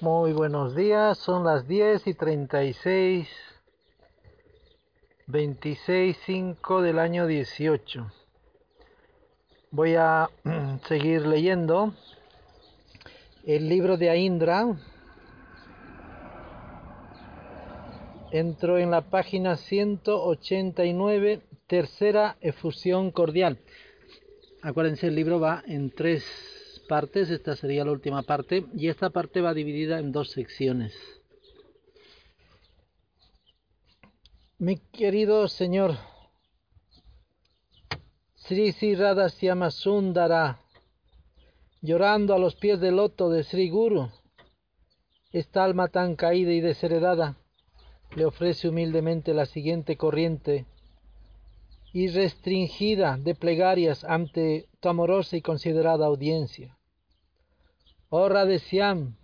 Muy buenos días, son las 10 y 36, 26, 5 del año 18. Voy a seguir leyendo el libro de Aindra. Entro en la página 189, tercera efusión cordial. Acuérdense, el libro va en tres partes, esta sería la última parte, y esta parte va dividida en dos secciones. Mi querido señor Sri Sri Radhasyama Sundara, llorando a los pies del loto de Sri Guru, esta alma tan caída y desheredada, le ofrece humildemente la siguiente corriente y restringida de plegarias ante tu amorosa y considerada audiencia. Oh Radesiam,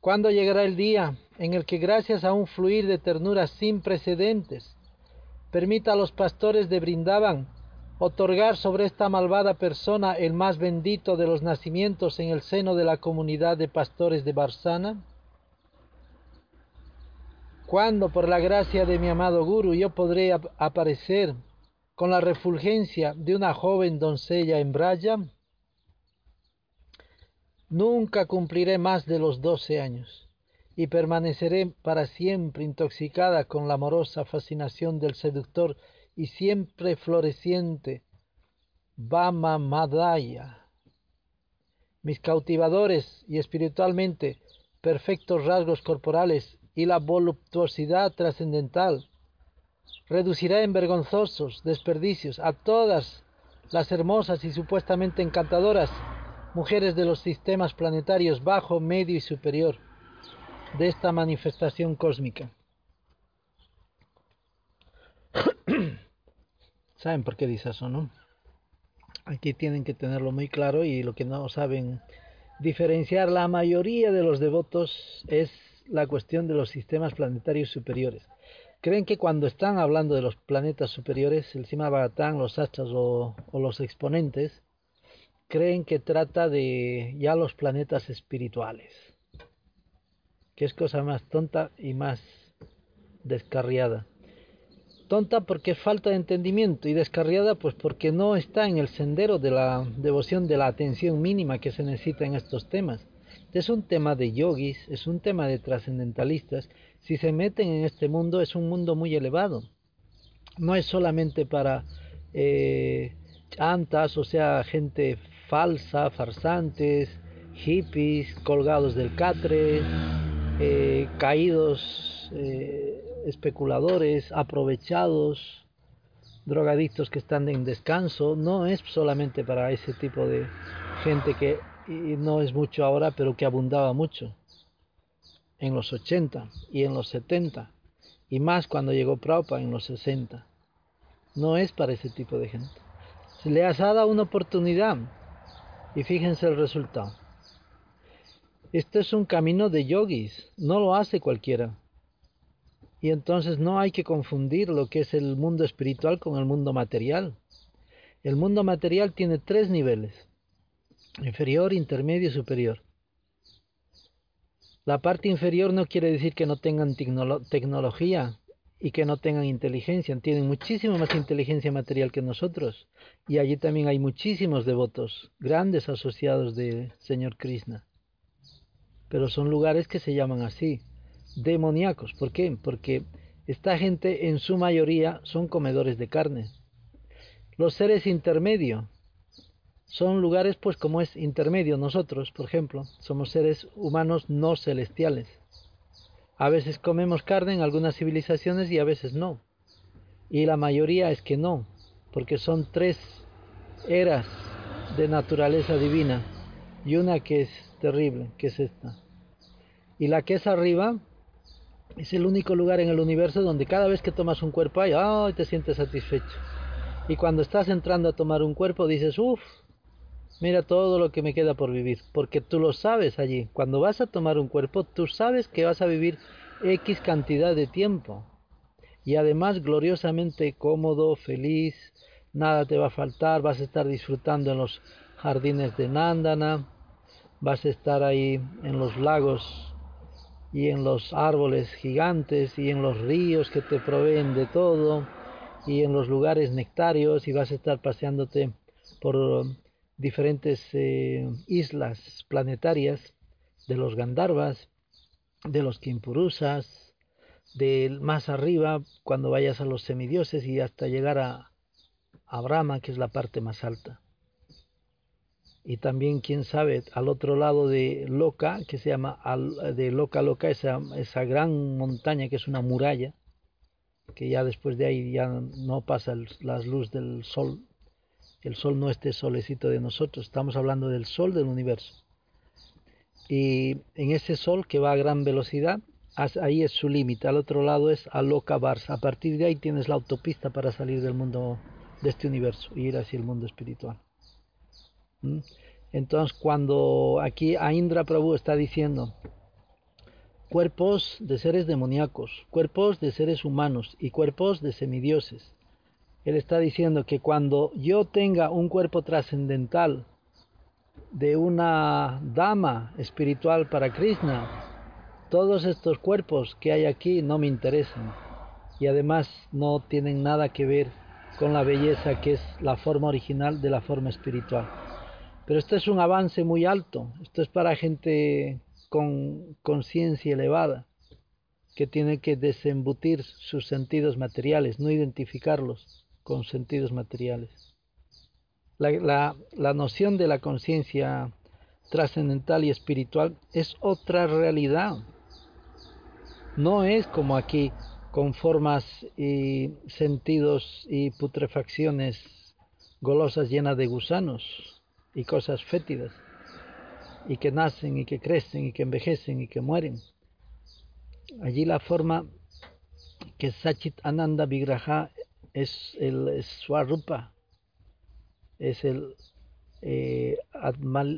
¿cuándo llegará el día en el que gracias a un fluir de ternura sin precedentes, permita a los pastores de Brindaban otorgar sobre esta malvada persona el más bendito de los nacimientos en el seno de la comunidad de pastores de Barsana? ¿Cuándo, por la gracia de mi amado Guru, yo podré aparecer con la refulgencia de una joven doncella en Braya? Nunca cumpliré más de los doce años y permaneceré para siempre intoxicada con la amorosa fascinación del seductor y siempre floreciente Bama Madaya. Mis cautivadores y espiritualmente perfectos rasgos corporales y la voluptuosidad trascendental reducirá en vergonzosos desperdicios a todas las hermosas y supuestamente encantadoras mujeres de los sistemas planetarios bajo, medio y superior de esta manifestación cósmica. ¿Saben por qué dice eso, no? Aquí tienen que tenerlo muy claro y lo que no saben diferenciar la mayoría de los devotos es la cuestión de los sistemas planetarios superiores. Creen que cuando están hablando de los planetas superiores, el Sima Bagatán, los astros o, o los exponentes, creen que trata de ya los planetas espirituales, que es cosa más tonta y más descarriada. Tonta porque es falta de entendimiento y descarriada pues porque no está en el sendero de la devoción de la atención mínima que se necesita en estos temas. Es un tema de yogis, es un tema de trascendentalistas. Si se meten en este mundo es un mundo muy elevado. No es solamente para eh, chantas, o sea, gente falsa, farsantes, hippies, colgados del catre, eh, caídos, eh, especuladores, aprovechados, drogadictos que están en descanso. No es solamente para ese tipo de gente que no es mucho ahora, pero que abundaba mucho en los 80 y en los 70 y más cuando llegó Prabhupada en los 60. No es para ese tipo de gente. Se le ha dado una oportunidad y fíjense el resultado. Este es un camino de yogis, no lo hace cualquiera. Y entonces no hay que confundir lo que es el mundo espiritual con el mundo material. El mundo material tiene tres niveles, inferior, intermedio y superior. La parte inferior no quiere decir que no tengan tecnología, y que no tengan inteligencia, tienen muchísima más inteligencia material que nosotros. Y allí también hay muchísimos devotos, grandes asociados de Señor Krishna. Pero son lugares que se llaman así, demoníacos. ¿Por qué? Porque esta gente en su mayoría son comedores de carne. Los seres intermedio son lugares pues como es intermedio nosotros, por ejemplo, somos seres humanos no celestiales. A veces comemos carne en algunas civilizaciones y a veces no. Y la mayoría es que no, porque son tres eras de naturaleza divina y una que es terrible, que es esta. Y la que es arriba es el único lugar en el universo donde cada vez que tomas un cuerpo ay, te sientes satisfecho. Y cuando estás entrando a tomar un cuerpo dices, uff, Mira todo lo que me queda por vivir, porque tú lo sabes allí. Cuando vas a tomar un cuerpo, tú sabes que vas a vivir X cantidad de tiempo. Y además gloriosamente cómodo, feliz, nada te va a faltar, vas a estar disfrutando en los jardines de Nandana, vas a estar ahí en los lagos y en los árboles gigantes y en los ríos que te proveen de todo y en los lugares nectarios y vas a estar paseándote por diferentes eh, islas planetarias de los Gandharvas, de los Kimpurusas, de más arriba cuando vayas a los semidioses y hasta llegar a, a Brahma, que es la parte más alta. Y también, quién sabe, al otro lado de Loca, que se llama de Loca Loca, esa, esa gran montaña que es una muralla, que ya después de ahí ya no pasa la luz del sol. El sol no es este solecito de nosotros, estamos hablando del sol del universo. Y en ese sol que va a gran velocidad, ahí es su límite, al otro lado es Aloka Barça. A partir de ahí tienes la autopista para salir del mundo de este universo e ir hacia el mundo espiritual. ¿Mm? Entonces, cuando aquí a Indra Prabhu está diciendo cuerpos de seres demoníacos, cuerpos de seres humanos y cuerpos de semidioses, él está diciendo que cuando yo tenga un cuerpo trascendental de una dama espiritual para Krishna, todos estos cuerpos que hay aquí no me interesan y además no tienen nada que ver con la belleza que es la forma original de la forma espiritual. Pero esto es un avance muy alto, esto es para gente con conciencia elevada, que tiene que desembutir sus sentidos materiales, no identificarlos con sentidos materiales. La, la, noción de la conciencia trascendental y espiritual es otra realidad. No es como aquí, con formas y sentidos y putrefacciones golosas llenas de gusanos y cosas fétidas, y que nacen y que crecen y que envejecen y que mueren. Allí la forma que Sachit Ananda Vigraha es el Swarupa, es el eh,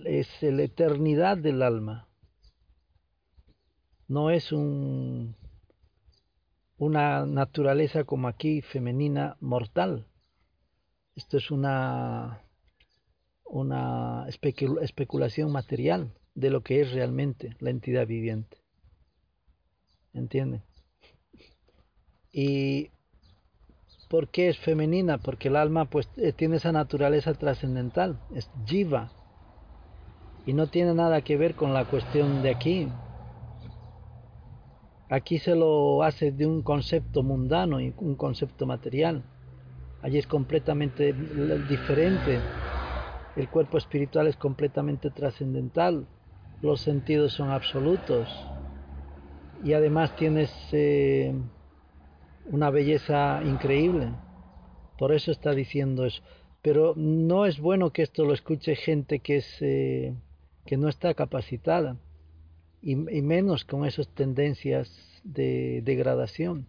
es la eternidad del alma. No es un, una naturaleza como aquí femenina mortal. Esto es una una especulación material de lo que es realmente la entidad viviente. ¿Entienden? ¿Y por qué es femenina? Porque el alma pues eh, tiene esa naturaleza trascendental, es jiva, y no tiene nada que ver con la cuestión de aquí. Aquí se lo hace de un concepto mundano y un concepto material. Allí es completamente diferente el cuerpo espiritual es completamente trascendental, los sentidos son absolutos y además tienes eh, una belleza increíble. Por eso está diciendo eso. Pero no es bueno que esto lo escuche gente que, es, eh, que no está capacitada y, menos con esas tendencias de degradación,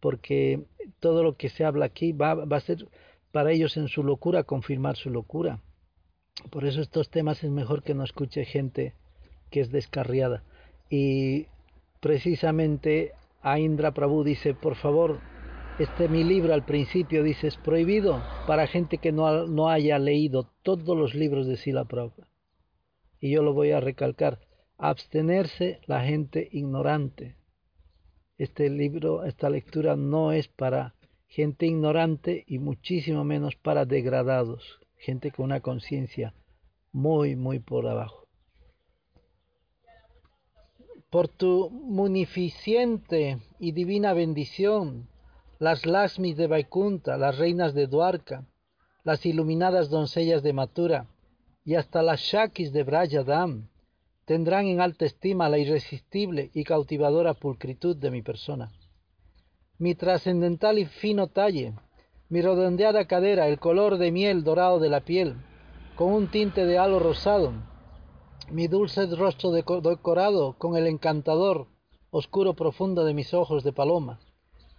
porque todo lo que se habla aquí va, va a ser para ellos en su locura confirmar su locura. Por eso estos temas es mejor que no escuche gente que es descarriada. Y precisamente a Indra Prabhu dice, por favor, este mi libro al principio dice es prohibido para gente que no, no haya leído todos los libros de Sila Prabhupada. Y yo lo voy a recalcar, abstenerse la gente ignorante. Este libro, esta lectura no es para gente ignorante y muchísimo menos para degradados gente con una conciencia muy, muy por abajo. Por tu munificente y divina bendición, las Lasmis de Vaikunta, las reinas de Duarca, las iluminadas doncellas de Matura y hasta las Shakis de Brayadam tendrán en alta estima la irresistible y cautivadora pulcritud de mi persona. Mi trascendental y fino talle, mi redondeada cadera, el color de miel dorado de la piel, con un tinte de halo rosado, mi dulce rostro decorado con el encantador oscuro profundo de mis ojos de paloma,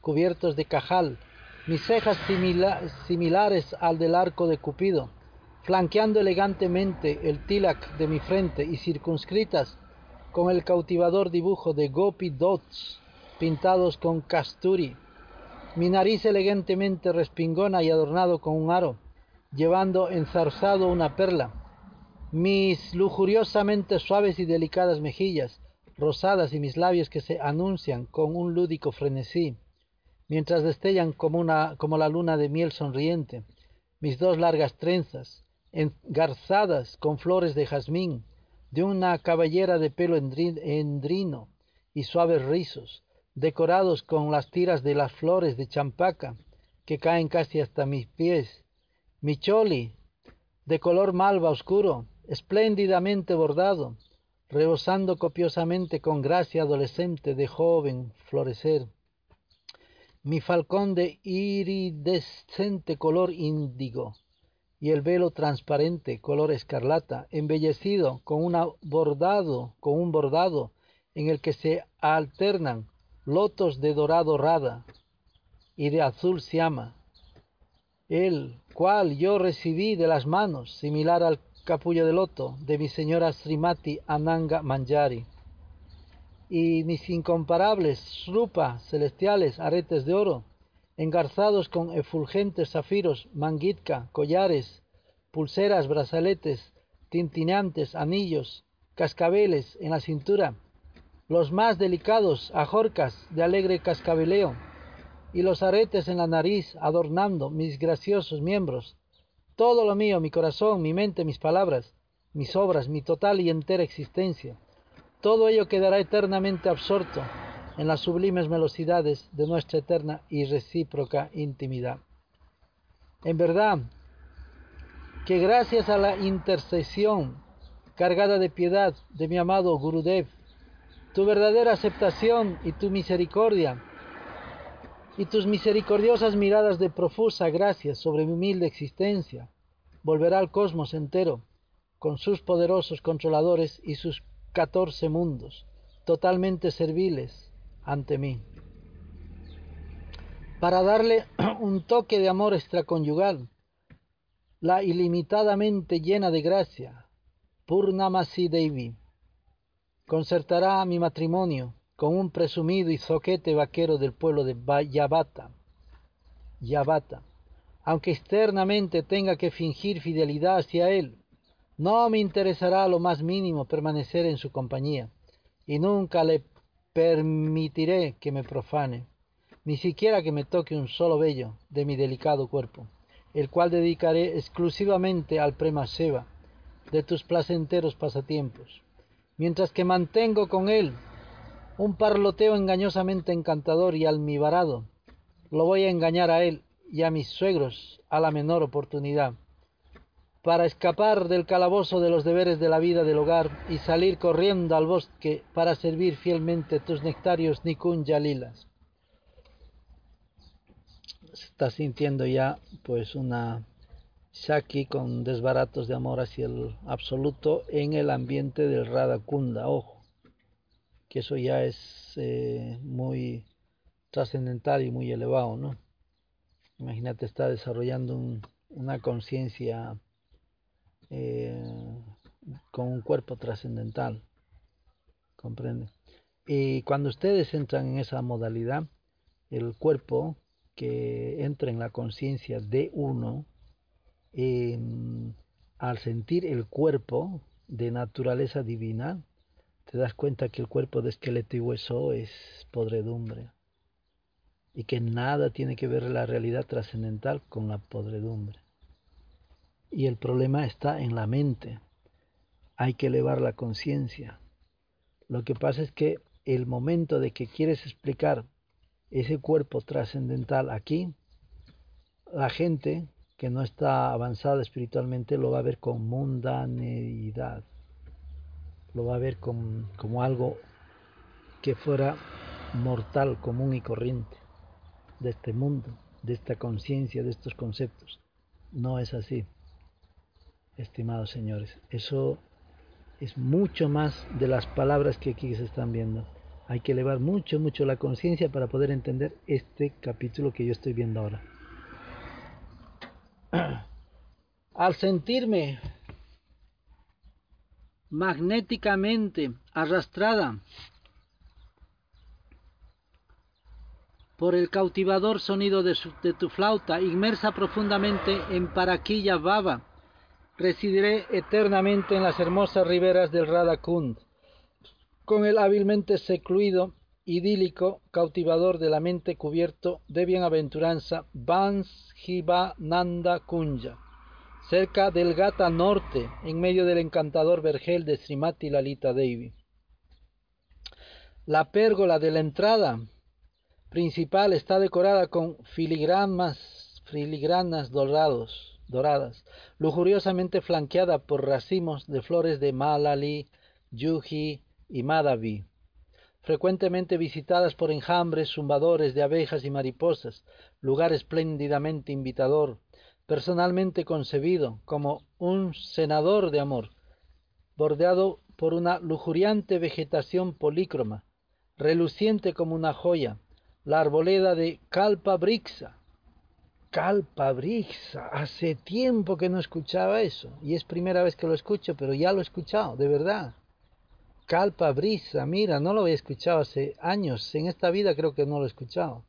cubiertos de cajal, mis cejas similares al del arco de Cupido, flanqueando elegantemente el tilak de mi frente y circunscritas con el cautivador dibujo de gopi dots pintados con casturi, mi nariz elegantemente respingona y adornado con un aro, llevando enzarzado una perla, mis lujuriosamente suaves y delicadas mejillas, rosadas y mis labios que se anuncian con un lúdico frenesí, mientras destellan como, una, como la luna de miel sonriente, mis dos largas trenzas, engarzadas con flores de jazmín, de una cabellera de pelo endrino y suaves rizos, decorados con las tiras de las flores de champaca que caen casi hasta mis pies, mi choli, de color malva oscuro, espléndidamente bordado, rebosando copiosamente con gracia adolescente de joven florecer. Mi falcón de iridescente color índigo y el velo transparente color escarlata, embellecido con, bordado, con un bordado en el que se alternan lotos de dorado rada y de azul siama, el cual yo recibí de las manos, similar al capullo de loto de mi señora Srimati Ananga Manjari, y mis incomparables rupa celestiales aretes de oro, engarzados con efulgentes zafiros, manguitka, collares, pulseras, brazaletes, tintineantes, anillos, cascabeles en la cintura, los más delicados ajorcas de alegre cascabeleo, y los aretes en la nariz adornando mis graciosos miembros. Todo lo mío, mi corazón, mi mente, mis palabras, mis obras, mi total y entera existencia, todo ello quedará eternamente absorto en las sublimes velocidades de nuestra eterna y recíproca intimidad. En verdad, que gracias a la intercesión cargada de piedad de mi amado Gurudev, tu verdadera aceptación y tu misericordia y tus misericordiosas miradas de profusa gracia sobre mi humilde existencia, volverá al cosmos entero, con sus poderosos controladores y sus catorce mundos, totalmente serviles ante mí. Para darle un toque de amor extraconyugal, la ilimitadamente llena de gracia, Purnamasi Devi, concertará mi matrimonio con un presumido y zoquete vaquero del pueblo de Yabata, Yabata, aunque externamente tenga que fingir fidelidad hacia él, no me interesará lo más mínimo permanecer en su compañía, y nunca le permitiré que me profane, ni siquiera que me toque un solo vello de mi delicado cuerpo, el cual dedicaré exclusivamente al Prema Seva de tus placenteros pasatiempos, mientras que mantengo con él un parloteo engañosamente encantador y almibarado. Lo voy a engañar a él y a mis suegros a la menor oportunidad, para escapar del calabozo de los deberes de la vida del hogar y salir corriendo al bosque para servir fielmente tus nectarios Nikunja lilas. Se está sintiendo ya pues una Shaki con desbaratos de amor hacia el absoluto en el ambiente del Radakunda, ojo que eso ya es eh, muy trascendental y muy elevado, ¿no? Imagínate, está desarrollando una conciencia eh, con un cuerpo trascendental, ¿comprende? Y cuando ustedes entran en esa modalidad, el cuerpo que entra en la conciencia de uno, em, al sentir el cuerpo de naturaleza divina, te das cuenta que el cuerpo de esqueleto y hueso es podredumbre y que nada tiene que ver la realidad trascendental con la podredumbre. Y el problema está en la mente. Hay que elevar la conciencia. Lo que pasa es que el momento de que quieres explicar ese cuerpo trascendental aquí, la gente que no está avanzada espiritualmente lo va a ver con mundanidad lo va a ver como, como algo que fuera mortal, común y corriente de este mundo, de esta conciencia, de estos conceptos. No es así, estimados señores. Eso es mucho más de las palabras que aquí se están viendo. Hay que elevar mucho, mucho la conciencia para poder entender este capítulo que yo estoy viendo ahora. Al sentirme magnéticamente arrastrada por el cautivador sonido de, tu flauta, inmersa profundamente en Paraquilla Baba, residiré eternamente en las hermosas riberas del Radakund, con el hábilmente secluido, idílico, cautivador de la mente cubierto de bienaventuranza, Hiva Nanda Kunja, cerca del Gata Norte, en medio del encantador vergel de Srimati Lalita Devi. La pérgola de la entrada principal está decorada con filigranas, filigranas dorados, doradas, lujuriosamente flanqueada por racimos de flores de Malali, Yuji y Madhavi, frecuentemente visitadas por enjambres zumbadores de abejas y mariposas, lugar espléndidamente invitador, personalmente concebido como un senador de amor, bordeado por una lujuriante vegetación polícroma, reluciente como una joya, la arboleda de Kalpa Brixa. Kalpa Brixa, hace tiempo que no escuchaba eso, y es primera vez que lo escucho, pero ya lo he escuchado, de verdad. Kalpa Brisa, mira, no lo había escuchado hace años, en esta vida creo que no lo he escuchado.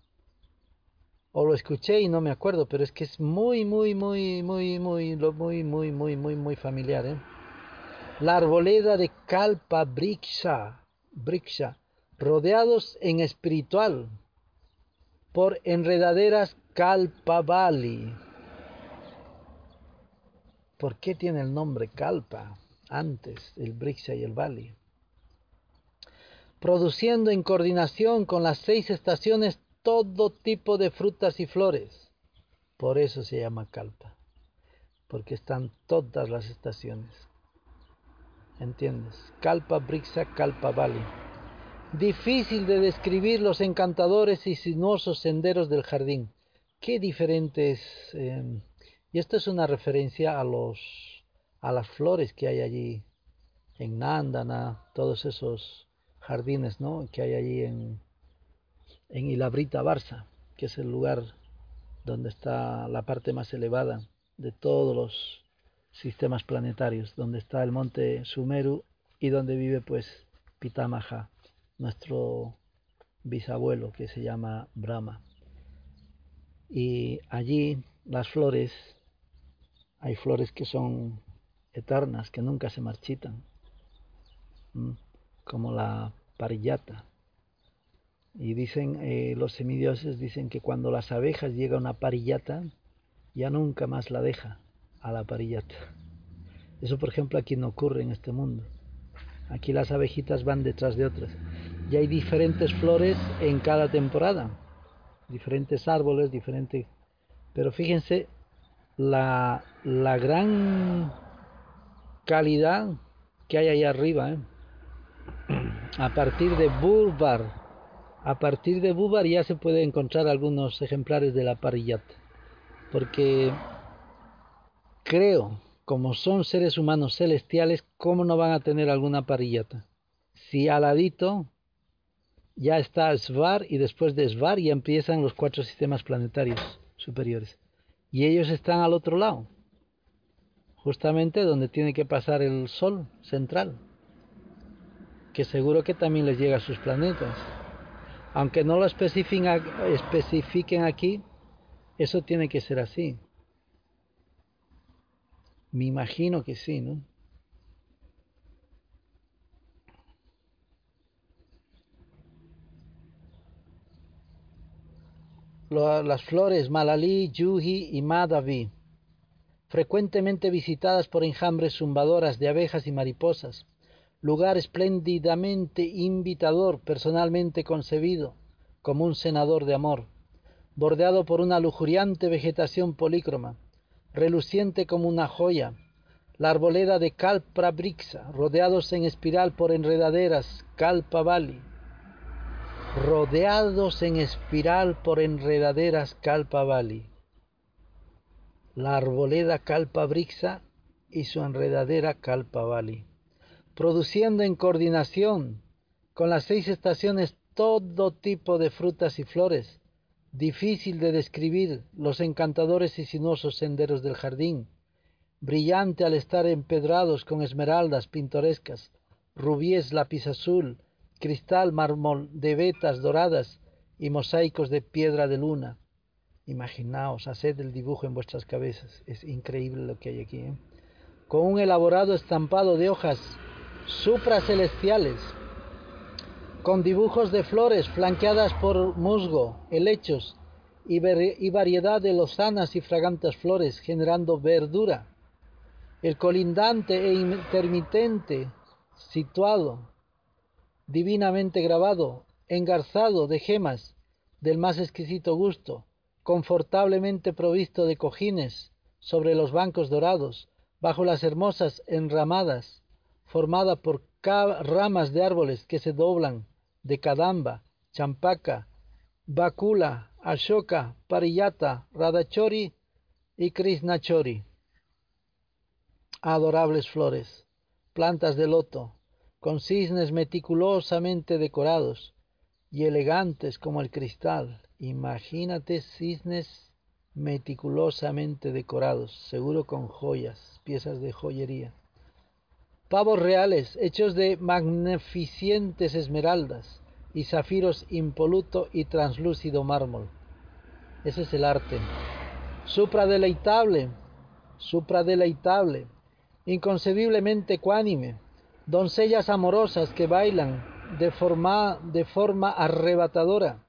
O lo escuché y no me acuerdo, pero es que es muy, muy, muy, muy, muy, muy, muy, muy, muy, muy familiar, ¿eh? La arboleda de Kalpa Brixa, Brixa rodeados en espiritual por enredaderas Kalpavali. ¿Por qué tiene el nombre Kalpa antes el Brixa y el Bali? Produciendo en coordinación con las seis estaciones todo tipo de frutas y flores. Por eso se llama Kalpa, porque están todas las estaciones. ¿Entiendes? Kalpa, Brixa, Kalpa, Bali difícil de describir los encantadores y sinuosos senderos del jardín. Qué diferentes. Em, y esto es una referencia a los a las flores que hay allí en Nandana, todos esos jardines, ¿no? Que hay allí en en Ilabrita Barça, que es el lugar donde está la parte más elevada de todos los sistemas planetarios, donde está el monte Sumeru y donde vive pues Pitamaha nuestro bisabuelo que se llama Brahma. Y allí las flores, hay flores que son eternas, que nunca se marchitan, como la parillata. Y dicen, eh, los semidioses dicen que cuando las abejas llega una parillata, ya nunca más la deja a la parillata. Eso, por ejemplo, aquí no ocurre en este mundo. Aquí las abejitas van detrás de otras y hay diferentes flores en cada temporada, diferentes árboles, diferentes... Pero fíjense la, la gran calidad que hay ahí arriba, ¿eh? a partir de Bulbar, a partir de Bulbar ya se puede encontrar algunos ejemplares de la parillata, porque creo, como son seres humanos celestiales, ¿cómo no van a tener alguna parillata? Si aladito ya está Svar y después de Svar ya empiezan los cuatro sistemas planetarios superiores. Y ellos están al otro lado, justamente donde tiene que pasar el Sol central, que seguro que también les llega a sus planetas. Aunque no lo especifiquen aquí, eso tiene que ser así. Me imagino que sí, ¿no? Las flores Malali, Yuji y Madhavi, frecuentemente visitadas por enjambres zumbadoras de abejas y mariposas, lugar espléndidamente invitador, personalmente concebido como un senador de amor, bordeado por una lujuriante vegetación polícroma, reluciente como una joya, la arboleda de Kalpa Brixa, rodeados en espiral por enredaderas Kalpa Valley, rodeados en espiral por enredaderas Kalpa Valley. La arboleda Kalpa Brixa y su enredadera Kalpa Valley, produciendo en coordinación con las seis estaciones todo tipo de frutas y flores, difícil de describir los encantadores y sinuosos senderos del jardín, brillante al estar empedrados con esmeraldas pintorescas, rubíes lápiz azul, cristal, mármol de vetas doradas y mosaicos de piedra de luna. Imaginaos, haced el dibujo en vuestras cabezas. Es increíble lo que hay aquí. ¿eh? Con un elaborado estampado de hojas supracelestiales con dibujos de flores flanqueadas por musgo, helechos y, y variedad de lozanas y fragantes flores, generando verdura. El colindante e intermitente, situado, divinamente grabado, engarzado de gemas del más exquisito gusto, confortablemente provisto de cojines sobre los bancos dorados, bajo las hermosas enramadas, formada por ramas de árboles que se doblan, de Kadamba, Champaca, Bakula, Ashoka, Pariyata, Radachori y Krishnachori. Adorables flores, plantas de loto, con cisnes meticulosamente decorados y elegantes como el cristal. Imagínate cisnes meticulosamente decorados, seguro con joyas, piezas de joyería. Pavos reales, hechos de magnificentes esmeraldas y zafiros impoluto y translúcido mármol. Ese es el arte. Supradeleitable, supradeleitable, inconcebiblemente ecuánime, doncellas amorosas que bailan de forma, de forma arrebatadora.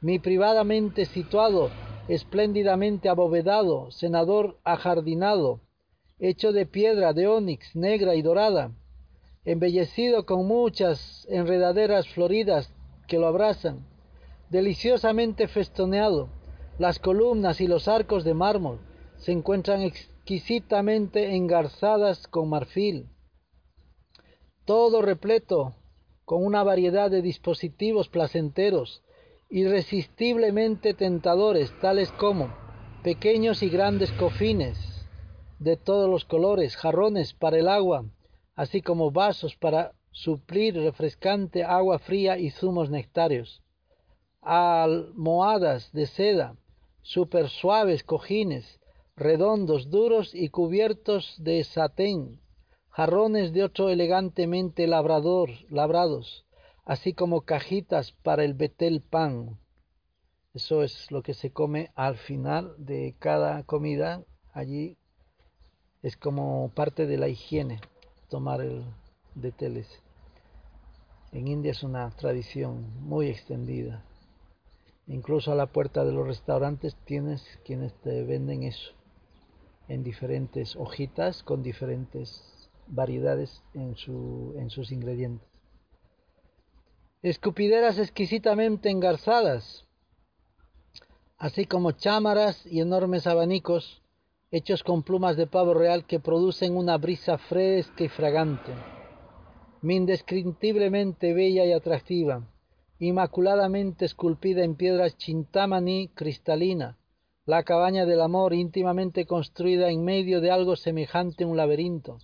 Mi privadamente situado, espléndidamente abovedado, senador ajardinado, hecho de piedra de ónix negra y dorada, embellecido con muchas enredaderas floridas que lo abrazan, deliciosamente festoneado, las columnas y los arcos de mármol se encuentran exquisitamente engarzadas con marfil, todo repleto con una variedad de dispositivos placenteros, irresistiblemente tentadores, tales como pequeños y grandes cofines de todos los colores, jarrones para el agua, así como vasos para suplir refrescante agua fría y zumos nectarios, almohadas de seda, super suaves cojines, redondos, duros y cubiertos de satén, jarrones de otro elegantemente labrador, labrados, así como cajitas para el betel pan. Eso es lo que se come al final de cada comida. Allí es como parte de la higiene tomar el betel. En India es una tradición muy extendida. Incluso a la puerta de los restaurantes tienes quienes te venden eso en diferentes hojitas con diferentes variedades en, su, en sus ingredientes. Escupideras exquisitamente engarzadas, así como chámaras y enormes abanicos hechos con plumas de pavo real que producen una brisa fresca y fragante, indescriptiblemente bella y atractiva, inmaculadamente esculpida en piedras chintamani cristalina, la cabaña del amor íntimamente construida en medio de algo semejante a un laberinto,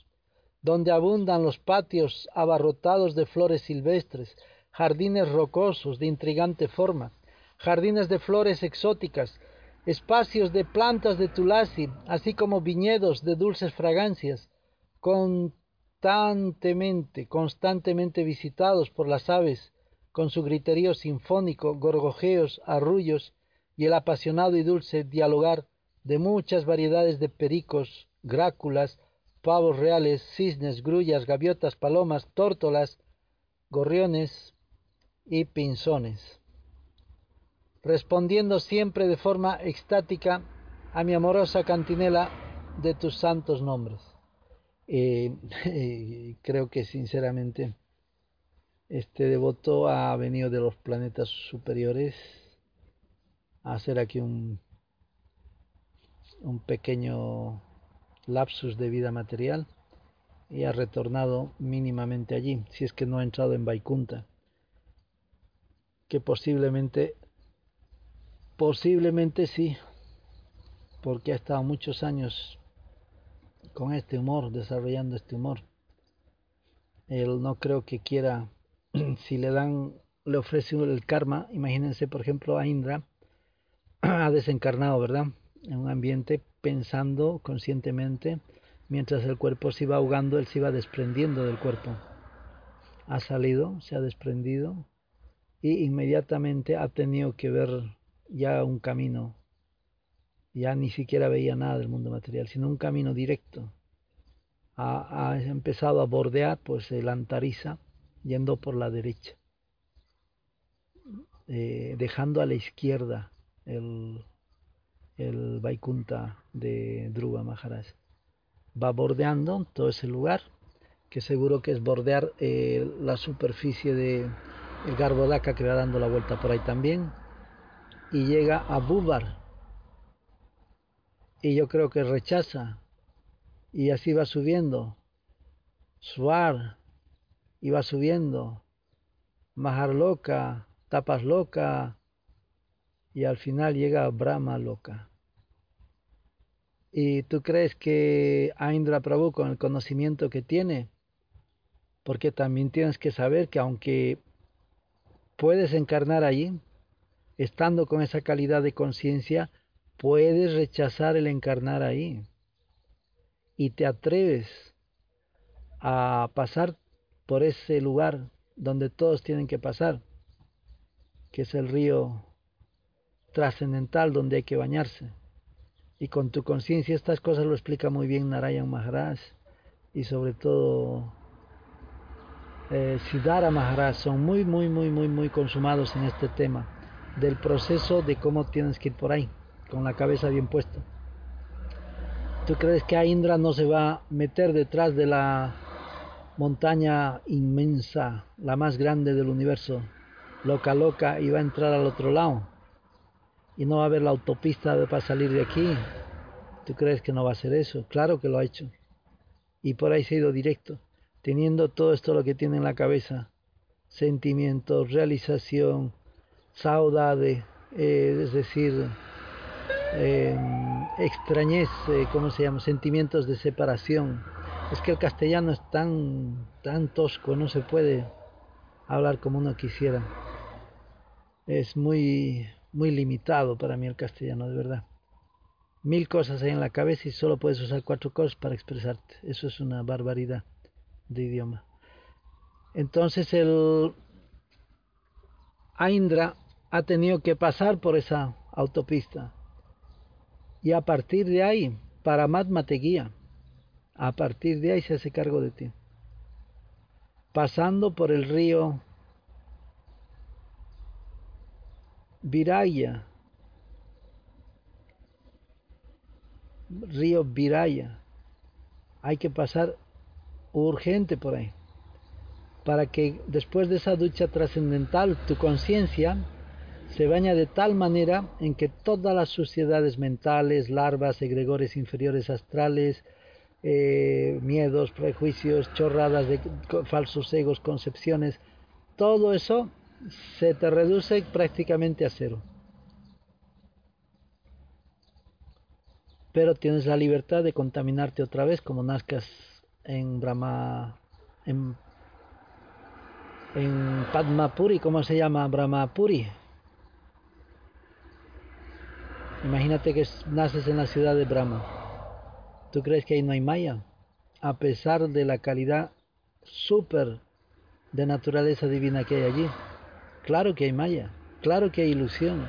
donde abundan los patios abarrotados de flores silvestres, jardines rocosos de intrigante forma, jardines de flores exóticas, espacios de plantas de tulasi, así como viñedos de dulces fragancias, constantemente, constantemente visitados por las aves, con su griterío sinfónico, gorgojeos, arrullos y el apasionado y dulce dialogar de muchas variedades de pericos, gráculas, pavos reales, cisnes, grullas, gaviotas, palomas, tórtolas, gorriones y pinzones, respondiendo siempre de forma extática a mi amorosa cantinela de tus santos nombres. Eh, creo que sinceramente este devoto ha venido de los planetas superiores a hacer aquí un, un pequeño lapsus de vida material y ha retornado mínimamente allí, si es que no ha entrado en Vaikunta, que posiblemente, posiblemente sí, porque ha estado muchos años con este humor, desarrollando este humor. Él no creo que quiera, si le dan, le ofrece el karma, imagínense por ejemplo a Indra, ha desencarnado, ¿verdad? En un ambiente pensando conscientemente, mientras el cuerpo se iba ahogando, él se iba desprendiendo del cuerpo. Ha salido, se ha desprendido y inmediatamente ha tenido que ver ya un camino. Ya ni siquiera veía nada del mundo material, sino un camino directo. Ha, empezado a bordear pues el Antariza, yendo por la derecha, eh, dejando a la izquierda el, el Vaikunta de Dhruva Maharaj. Va bordeando todo ese lugar, que seguro que es bordear eh, la superficie de el Garbhodaka que va dando la vuelta por ahí también, y llega a Bubar. Y yo creo que rechaza, y así va subiendo. Suar, y va subiendo. Mahar loca, tapas loca, y al final llega Brahma loca. ¿Y tú crees que Aindra Prabhu, con el conocimiento que tiene, porque también tienes que saber que aunque puedes encarnar allí, estando con esa calidad de conciencia, puedes rechazar el encarnar ahí. Y te atreves a pasar por ese lugar donde todos tienen que pasar, que es el río trascendental donde hay que bañarse. Y con tu conciencia estas cosas lo explica muy bien Narayan Maharaj y sobre todo eh, Siddhara Maharaj son muy, muy, muy, muy, muy consumados en este tema del proceso de cómo tienes que ir por ahí, con la cabeza bien puesta. ¿Tú crees que a Indra no se va a meter detrás de la montaña inmensa, la más grande del universo, loca, loca, y va a entrar al otro lado? Y no va a haber la autopista para salir de aquí. ¿Tú crees que no va a ser eso? Claro que lo ha hecho. Y por ahí se ha ido directo teniendo todo esto lo que tiene en la cabeza, sentimientos, realización, saudade, eh, es decir, eh, extrañez, eh, ¿cómo se llama? Sentimientos de separación. Es que el castellano es tan, tan tosco, no se puede hablar como uno quisiera. Es muy, muy limitado para mí el castellano, de verdad. Mil cosas hay en la cabeza y solo puedes usar cuatro cosas para expresarte. Eso es una barbaridad de idioma. Entonces el Aindra ha tenido que pasar por esa autopista. Y a partir de ahí, Paramatma te guía. A partir de ahí se hace cargo de ti. Pasando por el río Viraya. Río Viraya. Hay que pasar urgente por ahí, para que después de esa ducha trascendental tu conciencia se baña de tal manera en que todas las suciedades mentales, larvas, egregores inferiores astrales, eh, miedos, prejuicios, chorradas de falsos egos, concepciones, todo eso se te reduce prácticamente a cero. Pero tienes la libertad de contaminarte otra vez como nazcas en Brahma, en, en Padmapuri, ¿cómo se llama Brahmapuri? Imagínate que naces en la ciudad de Brahma. ¿Tú crees que ahí no hay Maya? A pesar de la calidad súper de naturaleza divina que hay allí. Claro que hay Maya, claro que hay ilusión,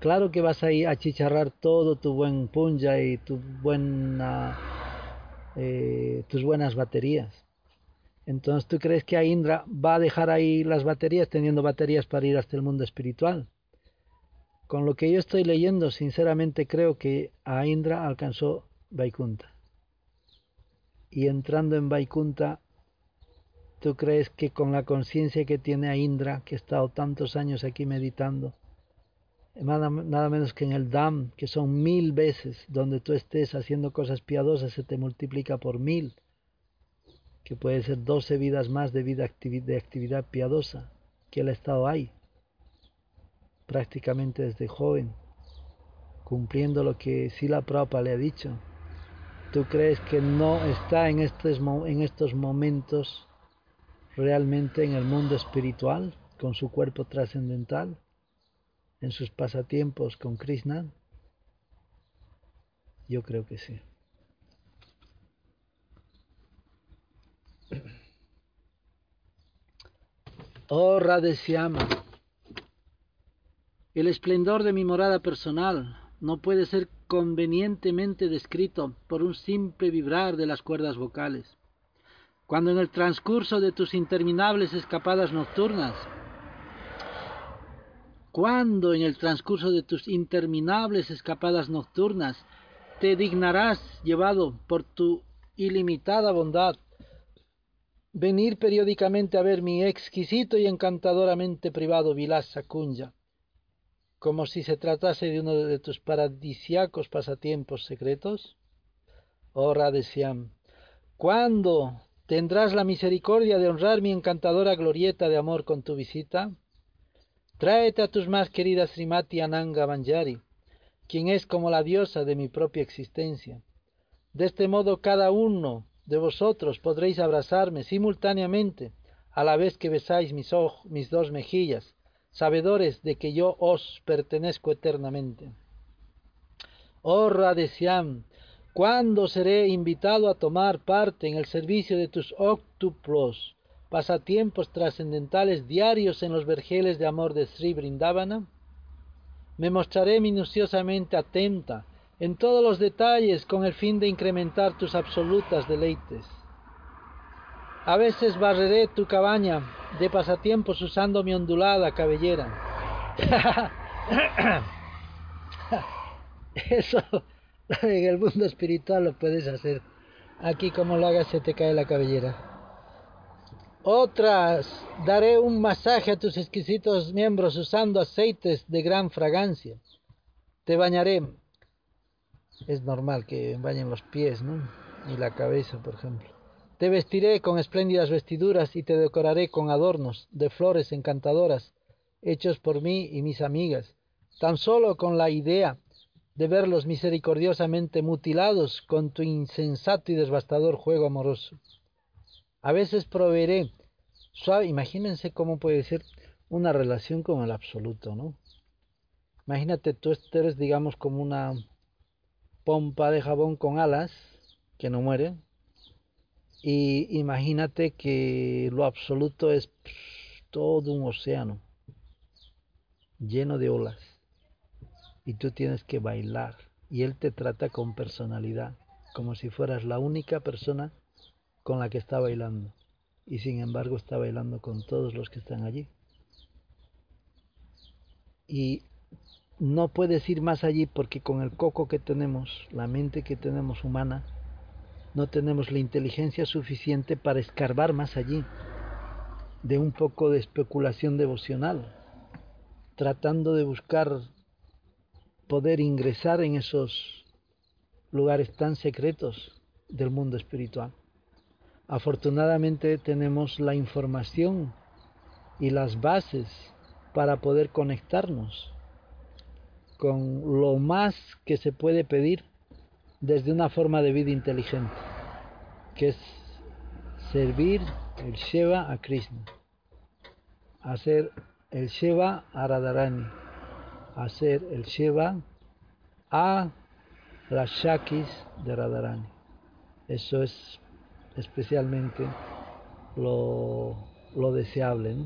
claro que vas ahí a chicharrar todo tu buen punja y eh, tus buenas baterías. Entonces, ¿tú crees que a Indra va a dejar ahí las baterías teniendo baterías para ir hasta el mundo espiritual? Con lo que yo estoy leyendo, sinceramente creo que a Indra alcanzó Vaikunta. Y entrando en Vaikunta, ¿tú crees que con la conciencia que tiene a Indra, que ha estado tantos años aquí meditando, nada, menos que en el Dam, que son mil veces donde tú estés haciendo cosas piadosas, se te multiplica por mil, que puede ser doce vidas más de, vida de actividad piadosa, que él ha estado ahí, prácticamente desde joven, cumpliendo lo que Sila Prabhupada le ha dicho. ¿Tú crees que no está en estos, en estos momentos realmente en el mundo espiritual, con su cuerpo trascendental? en sus pasatiempos con Krishna? Yo creo que sí. Oh Radhesyama, el esplendor de mi morada personal no puede ser convenientemente descrito por un simple vibrar de las cuerdas vocales. Cuando en el transcurso de tus interminables escapadas nocturnas, cuando en el transcurso de tus interminables escapadas nocturnas te dignarás, llevado por tu ilimitada bondad, venir periódicamente a ver mi exquisito y encantadoramente privado Vilasa Kunja, como si se tratase de uno de tus paradisiacos pasatiempos secretos? Oh Radesiam, ¿cuándo tendrás la misericordia de honrar mi encantadora glorieta de amor con tu visita? Tráete a tus más queridas Srimati Ananga Manjari, quien es como la diosa de mi propia existencia. De este modo cada uno de vosotros podréis abrazarme simultáneamente a la vez que besáis mis, mis dos mejillas, sabedores de que yo os pertenezco eternamente. Oh Radesiam, ¿cuándo seré invitado a tomar parte en el servicio de tus octuplos pasatiempos trascendentales diarios en los vergeles de amor de Sri Brindavana? Me mostraré minuciosamente atenta en todos los detalles con el fin de incrementar tus absolutas deleites. A veces barreré tu cabaña de pasatiempos usando mi ondulada cabellera. Eso en el mundo espiritual lo puedes hacer. Aquí como lo hagas se te cae la cabellera. Otras, daré un masaje a tus exquisitos miembros usando aceites de gran fragancia. Te bañaré. Es normal que bañen los pies, ¿no? Y la cabeza, por ejemplo. Te vestiré con espléndidas vestiduras y te decoraré con adornos de flores encantadoras, hechos por mí y mis amigas, tan solo con la idea de verlos misericordiosamente mutilados con tu insensato y devastador juego amoroso. A veces proveeré suave. Imagínense cómo puede ser una relación con el absoluto, ¿no? Imagínate, tú eres, digamos, como una pompa de jabón con alas que no muere. Y imagínate que lo absoluto es todo un océano lleno de olas. Y tú tienes que bailar. Y él te trata con personalidad, como si fueras la única persona con la que está bailando. Y sin embargo está bailando con todos los que están allí. Y no puedes ir más allí porque con el coco que tenemos, la mente que tenemos humana, no tenemos la inteligencia suficiente para escarbar más allí de un poco de especulación devocional, tratando de buscar poder ingresar en esos lugares tan secretos del mundo espiritual. Afortunadamente tenemos la información y las bases para poder conectarnos con lo más que se puede pedir desde una forma de vida inteligente, que es servir el Sheva a Krishna, hacer el Sheva a Radharani, hacer el Sheva a las Shakis de Radharani. Eso es especialmente lo, deseable.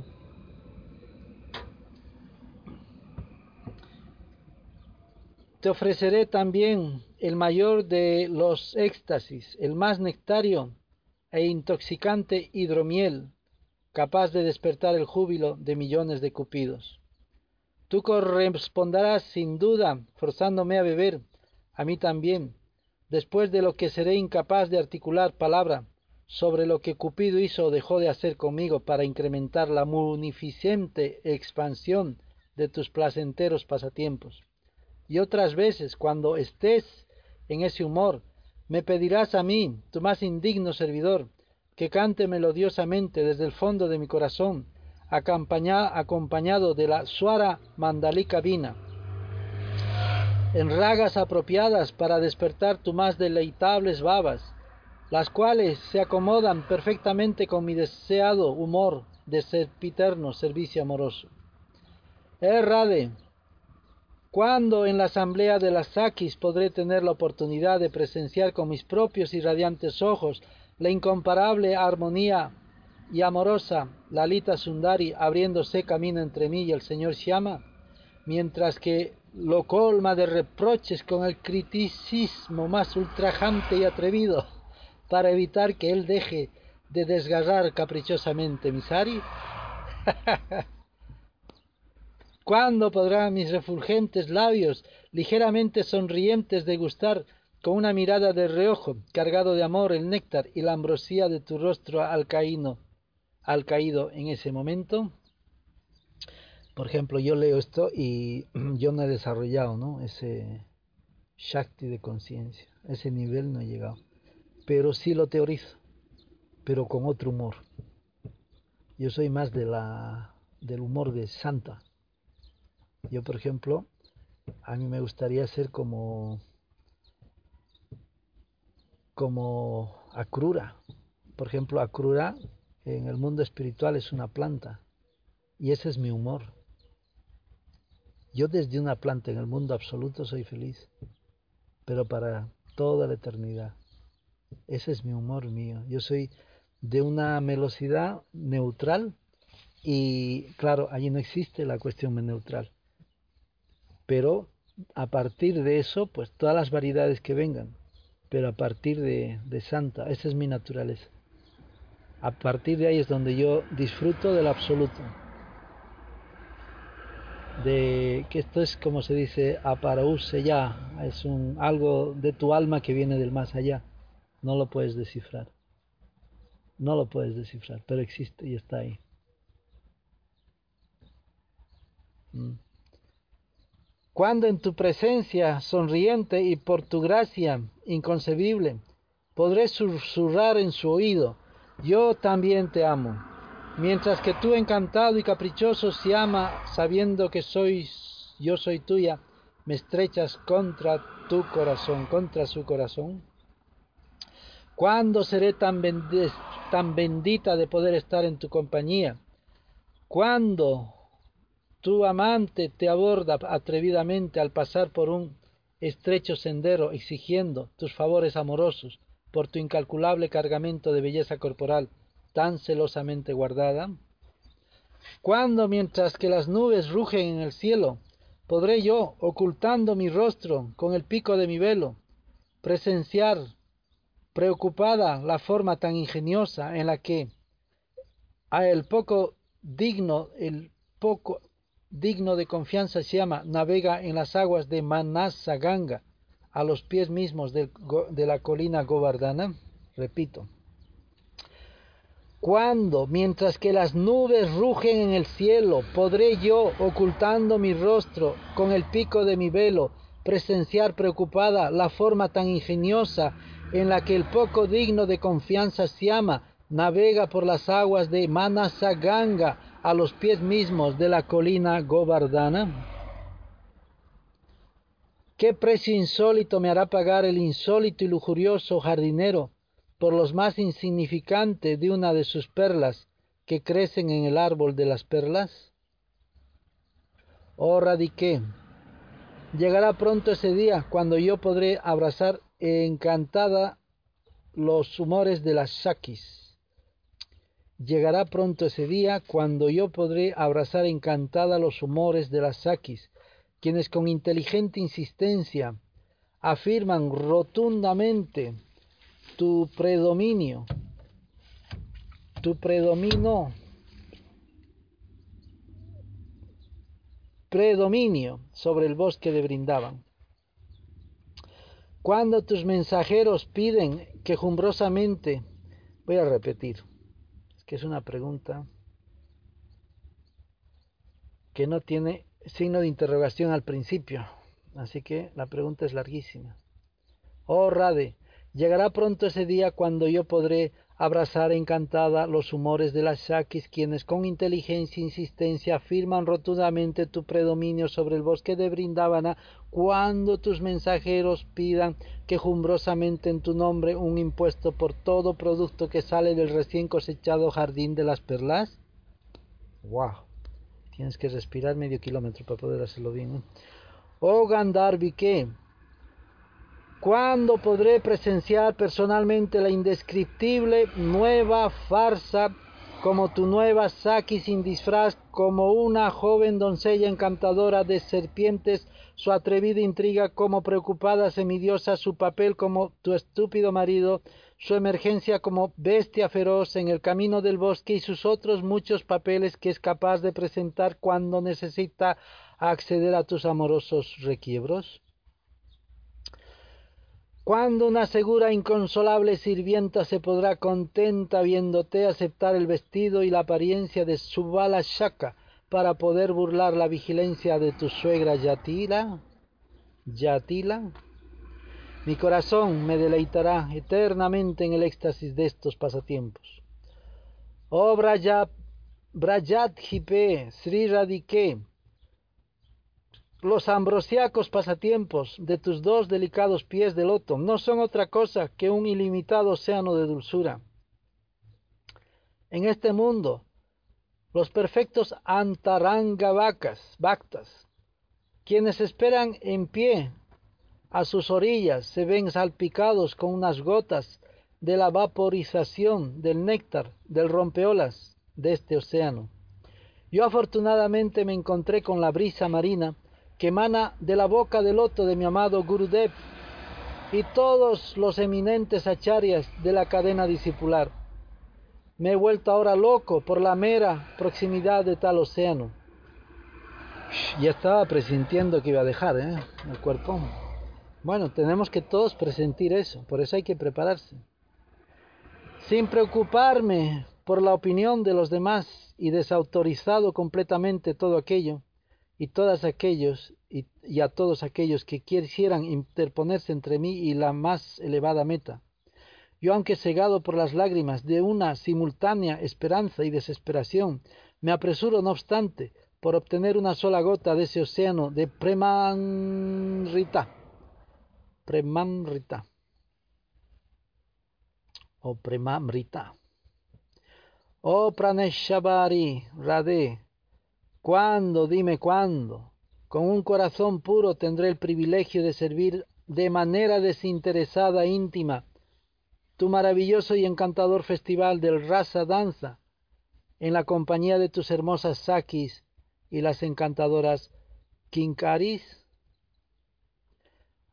Te ofreceré también el mayor de los éxtasis, el más nectario e intoxicante hidromiel, capaz de despertar el júbilo de millones de cupidos. Tú corresponderás sin duda, forzándome a beber, a mí también, después de lo que seré incapaz de articular palabra, sobre lo que Cupido hizo o dejó de hacer conmigo para incrementar la munificente expansión de tus placenteros pasatiempos. Y otras veces, cuando estés en ese humor, me pedirás a mí, tu más indigno servidor, que cante melodiosamente desde el fondo de mi corazón, acompañado de la suara mandalika vina, en ragas apropiadas para despertar tu más deleitables babas, las cuales se acomodan perfectamente con mi deseado humor de sempiterno servicio amoroso. Errade, ¿cuándo en la asamblea de las Sakis podré tener la oportunidad de presenciar con mis propios y radiantes ojos la incomparable armonía y amorosa Lalita Sundari abriéndose camino entre mí y el señor Shyama, mientras que lo colma de reproches con el criticismo más ultrajante y atrevido? para evitar que él deje de desgarrar caprichosamente mi sari? ¿Cuándo podrán mis refulgentes labios, ligeramente sonrientes, degustar con una mirada de reojo, cargado de amor, el néctar y la ambrosía de tu rostro alcaíno, caído en ese momento? Por ejemplo, yo leo esto y yo no he desarrollado ¿no? ese Shakti de conciencia. Ese nivel no he llegado. Pero sí lo teorizo, pero con otro humor. Yo soy más de la, del humor de Santa. Yo, por ejemplo, a mí me gustaría ser como como Akrura. Por ejemplo, Akrura en el mundo espiritual es una planta y ese es mi humor. Yo desde una planta en el mundo absoluto soy feliz, pero para toda la eternidad. Ese es mi humor mío. Yo soy de una velocidad neutral y claro, allí no existe la cuestión neutral. Pero a partir de eso, pues todas las variedades que vengan, pero a partir de, de santa, esa es mi naturaleza. A partir de ahí es donde yo disfruto del absoluto. De que esto es como se dice aparause ya, es un algo de tu alma que viene del más allá. No lo puedes descifrar. No lo puedes descifrar, pero existe y está ahí. Mm. Cuando en tu presencia sonriente y por tu gracia inconcebible podré susurrar en su oído, yo también te amo, mientras que tú encantado y caprichoso se ama sabiendo que soy yo soy tuya, me estrechas contra tu corazón, contra su corazón. ¿Cuándo seré tan, tan bendita de poder estar en tu compañía? ¿Cuándo tu amante te aborda atrevidamente al pasar por un estrecho sendero exigiendo tus favores amorosos por tu incalculable cargamento de belleza corporal tan celosamente guardada? ¿Cuándo, mientras que las nubes rugen en el cielo, podré yo, ocultando mi rostro con el pico de mi velo, presenciar preocupada la forma tan ingeniosa en la que a el poco digno, el poco digno de confianza se llama, navega en las aguas de Manasa Ganga, a los pies mismos de, la colina Govardhana. Repito, cuando, mientras que las nubes rugen en el cielo, podré yo, ocultando mi rostro con el pico de mi velo, presenciar preocupada la forma tan ingeniosa en la que el poco digno de confianza se llama, navega por las aguas de Manasa Ganga, a los pies mismos de la colina Govardhana? ¿Qué precio insólito me hará pagar el insólito y lujurioso jardinero por los más insignificantes de una de sus perlas que crecen en el árbol de las perlas? Oh radiqué, llegará pronto ese día cuando yo podré abrazar encantada los humores de las Shakis Llegará pronto ese día cuando yo podré abrazar encantada los humores de las Sakis, quienes con inteligente insistencia afirman rotundamente tu predominio, tu predominio, predominio sobre el bosque de Brindaban. Cuando tus mensajeros piden quejumbrosamente, voy a repetir, que es una pregunta que no tiene signo de interrogación al principio. Así que la pregunta es larguísima. Oh Rade, llegará pronto ese día cuando yo podré abrazar encantada los humores de las Shakis, quienes con inteligencia e insistencia afirman rotundamente tu predominio sobre el bosque de Brindavana, cuando tus mensajeros pidan quejumbrosamente en tu nombre un impuesto por todo producto que sale del recién cosechado jardín de las perlas? ¡Wow! Tienes que respirar medio kilómetro para poder hacerlo bien. Oh Gandharvi, ¿qué? ¿Cuándo podré presenciar personalmente la indescriptible nueva farsa como tu nueva Saki sin disfraz, como una joven doncella encantadora de serpientes, su atrevida intriga como preocupada semidiosa, su papel como tu estúpido marido, su emergencia como bestia feroz en el camino del bosque y sus otros muchos papeles que es capaz de presentar cuando necesita acceder a tus amorosos requiebros? ¿Cuándo una segura inconsolable sirvienta se podrá contenta viéndote aceptar el vestido y la apariencia de su bala shaka para poder burlar la vigilancia de tu suegra Yatila? Yatila? Mi corazón me deleitará eternamente en el éxtasis de estos pasatiempos. Oh Brajat Hipe, Sri Radike, los ambrosiacos pasatiempos de tus dos delicados pies de loto no son otra cosa que un ilimitado océano de dulzura. En este mundo, los perfectos antaranga vacas, bactas, quienes esperan en pie a sus orillas, se ven salpicados con unas gotas de la vaporización del néctar del rompeolas de este océano. Yo afortunadamente me encontré con la brisa marina que emana de la boca del loto de mi amado Gurudev y todos los eminentes acharyas de la cadena discipular. Me he vuelto ahora loco por la mera proximidad de tal océano. Ya estaba presintiendo que iba a dejar ¿eh? el cuerpo. Bueno, tenemos que todos presentir eso, por eso hay que prepararse. Sin preocuparme por la opinión de los demás y desautorizado completamente todo aquello, y todos aquellos y, a todos aquellos que quisieran interponerse entre mí y la más elevada meta. Yo, aunque cegado por las lágrimas de una simultánea esperanza y desesperación, me apresuro, no obstante, por obtener una sola gota de ese océano de Premanrita. Premanrita. O Premamrita. Oh Praneshabari, Radhe, ¿Cuándo, dime cuándo? Con un corazón puro tendré el privilegio de servir de manera desinteresada íntima tu maravilloso y encantador festival del Rasa Danza, en la compañía de tus hermosas Sakis y las encantadoras Kinkaris.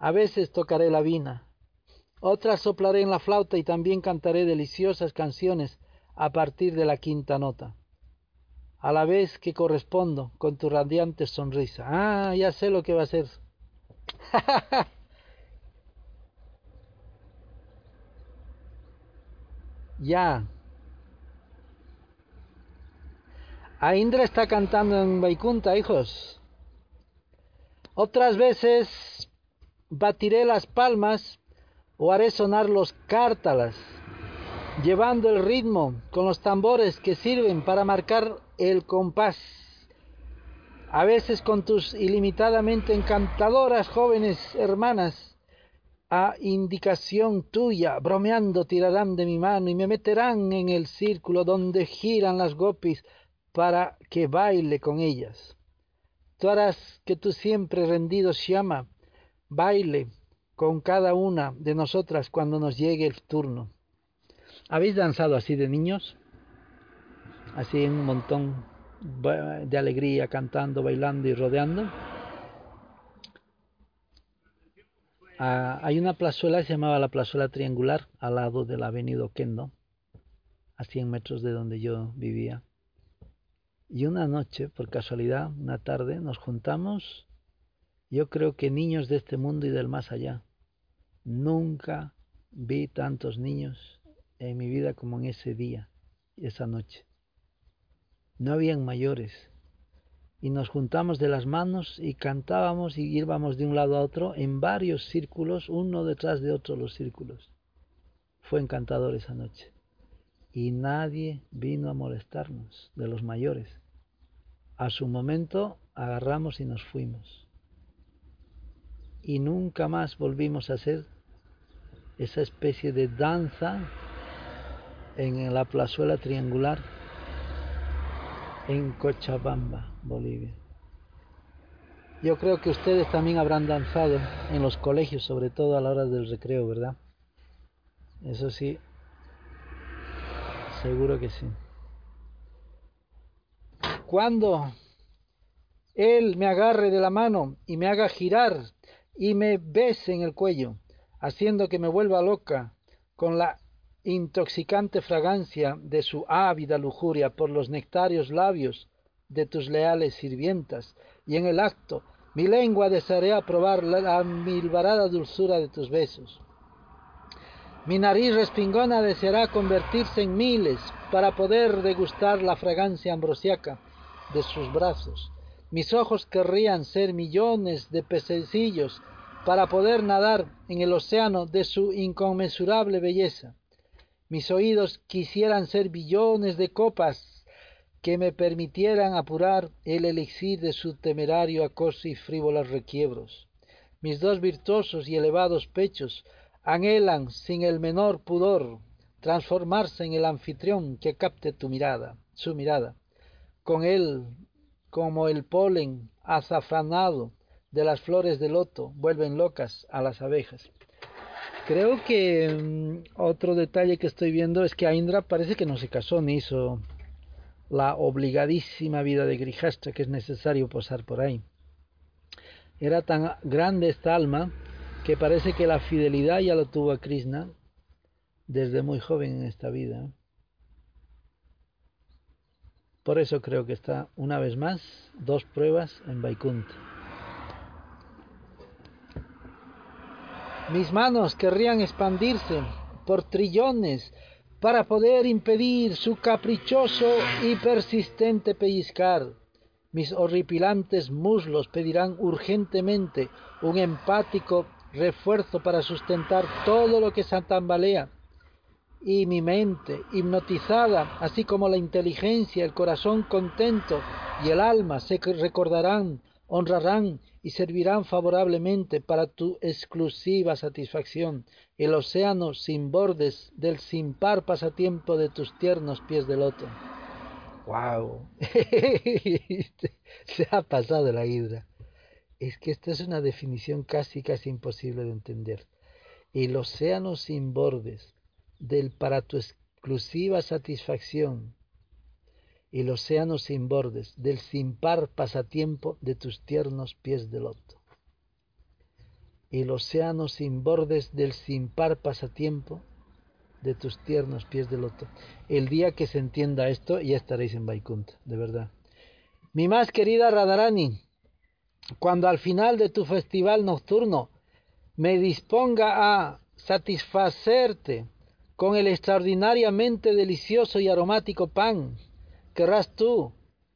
A veces tocaré la vina, otras soplaré en la flauta y también cantaré deliciosas canciones a partir de la quinta nota a la vez que correspondo con tu radiante sonrisa. Ah, ya sé lo que va a ser. ya. A Indra está cantando en Vaikunta, hijos. Otras veces batiré las palmas o haré sonar los cártalas llevando el ritmo con los tambores que sirven para marcar el compás. A veces con tus ilimitadamente encantadoras jóvenes hermanas, a indicación tuya, bromeando tirarán de mi mano y me meterán en el círculo donde giran las gopis para que baile con ellas. Tú harás que tú siempre rendido baile con cada una de nosotras cuando nos llegue el turno. ¿Habéis danzado así de niños? Así en un montón de alegría, cantando, bailando y rodeando. Ah, hay una plazuela que se llamaba la plazuela triangular al lado de la avenida Oquendo, a 100 metros de donde yo vivía. Y una noche, por casualidad, una tarde, nos juntamos, yo creo que niños de este mundo y del más allá. Nunca vi tantos niños en mi vida como en ese día, esa noche. No habían mayores. Y nos juntamos de las manos y cantábamos y íbamos de un lado a otro en varios círculos, uno detrás de otro los círculos. Fue encantador esa noche. Y nadie vino a molestarnos de los mayores. A su momento agarramos y nos fuimos. Y nunca más volvimos a hacer esa especie de danza en la plazuela triangular en Cochabamba, Bolivia. Yo creo que ustedes también habrán danzado en los colegios, sobre todo a la hora del recreo, ¿verdad? Eso sí, seguro que sí. Cuando Él me agarre de la mano y me haga girar y me bese en el cuello, haciendo que me vuelva loca con la intoxicante fragancia de su ávida lujuria por los nectarios labios de tus leales sirvientas, y en el acto mi lengua desearía probar la milvarada dulzura de tus besos. Mi nariz respingona deseará convertirse en miles para poder degustar la fragancia ambrosiaca de sus brazos. Mis ojos querrían ser millones de pececillos para poder nadar en el océano de su inconmensurable belleza. Mis oídos quisieran ser billones de copas que me permitieran apurar el elixir de su temerario acoso y frívolos requiebros. Mis dos virtuosos y elevados pechos anhelan sin el menor pudor transformarse en el anfitrión que capte tu mirada, su mirada. Con él, como el polen azafranado de las flores de loto, vuelven locas a las abejas. Creo que mm, otro detalle que estoy viendo es que Aindra parece que no se casó ni hizo la obligadísima vida de Grihastra que es necesario posar por ahí. Era tan grande esta alma que parece que la fidelidad ya lo tuvo a Krishna desde muy joven en esta vida. Por eso creo que está una vez más dos pruebas en Vaikuntha. Mis manos querrían expandirse por trillones para poder impedir su caprichoso y persistente pellizcar. Mis horripilantes muslos pedirán urgentemente un empático refuerzo para sustentar todo lo que se tambalea. Y mi mente, hipnotizada, así como la inteligencia, el corazón contento y el alma se recordarán, honrarán y servirán favorablemente para tu exclusiva satisfacción, el océano sin bordes del sin par pasatiempo de tus tiernos pies de loto. ¡Wow! se ha pasado la hidra es que esta es una definición casi casi imposible de entender. El océano sin bordes del para tu exclusiva satisfacción, el océano sin bordes del sin par pasatiempo de tus tiernos pies de loto. El océano sin bordes del sin par pasatiempo de tus tiernos pies de loto. El día que se entienda esto, ya estaréis en Vaikunta, de verdad. Mi más querida Radharani, cuando al final de tu festival nocturno me disponga a satisfacerte con el extraordinariamente delicioso y aromático pan, querrás tú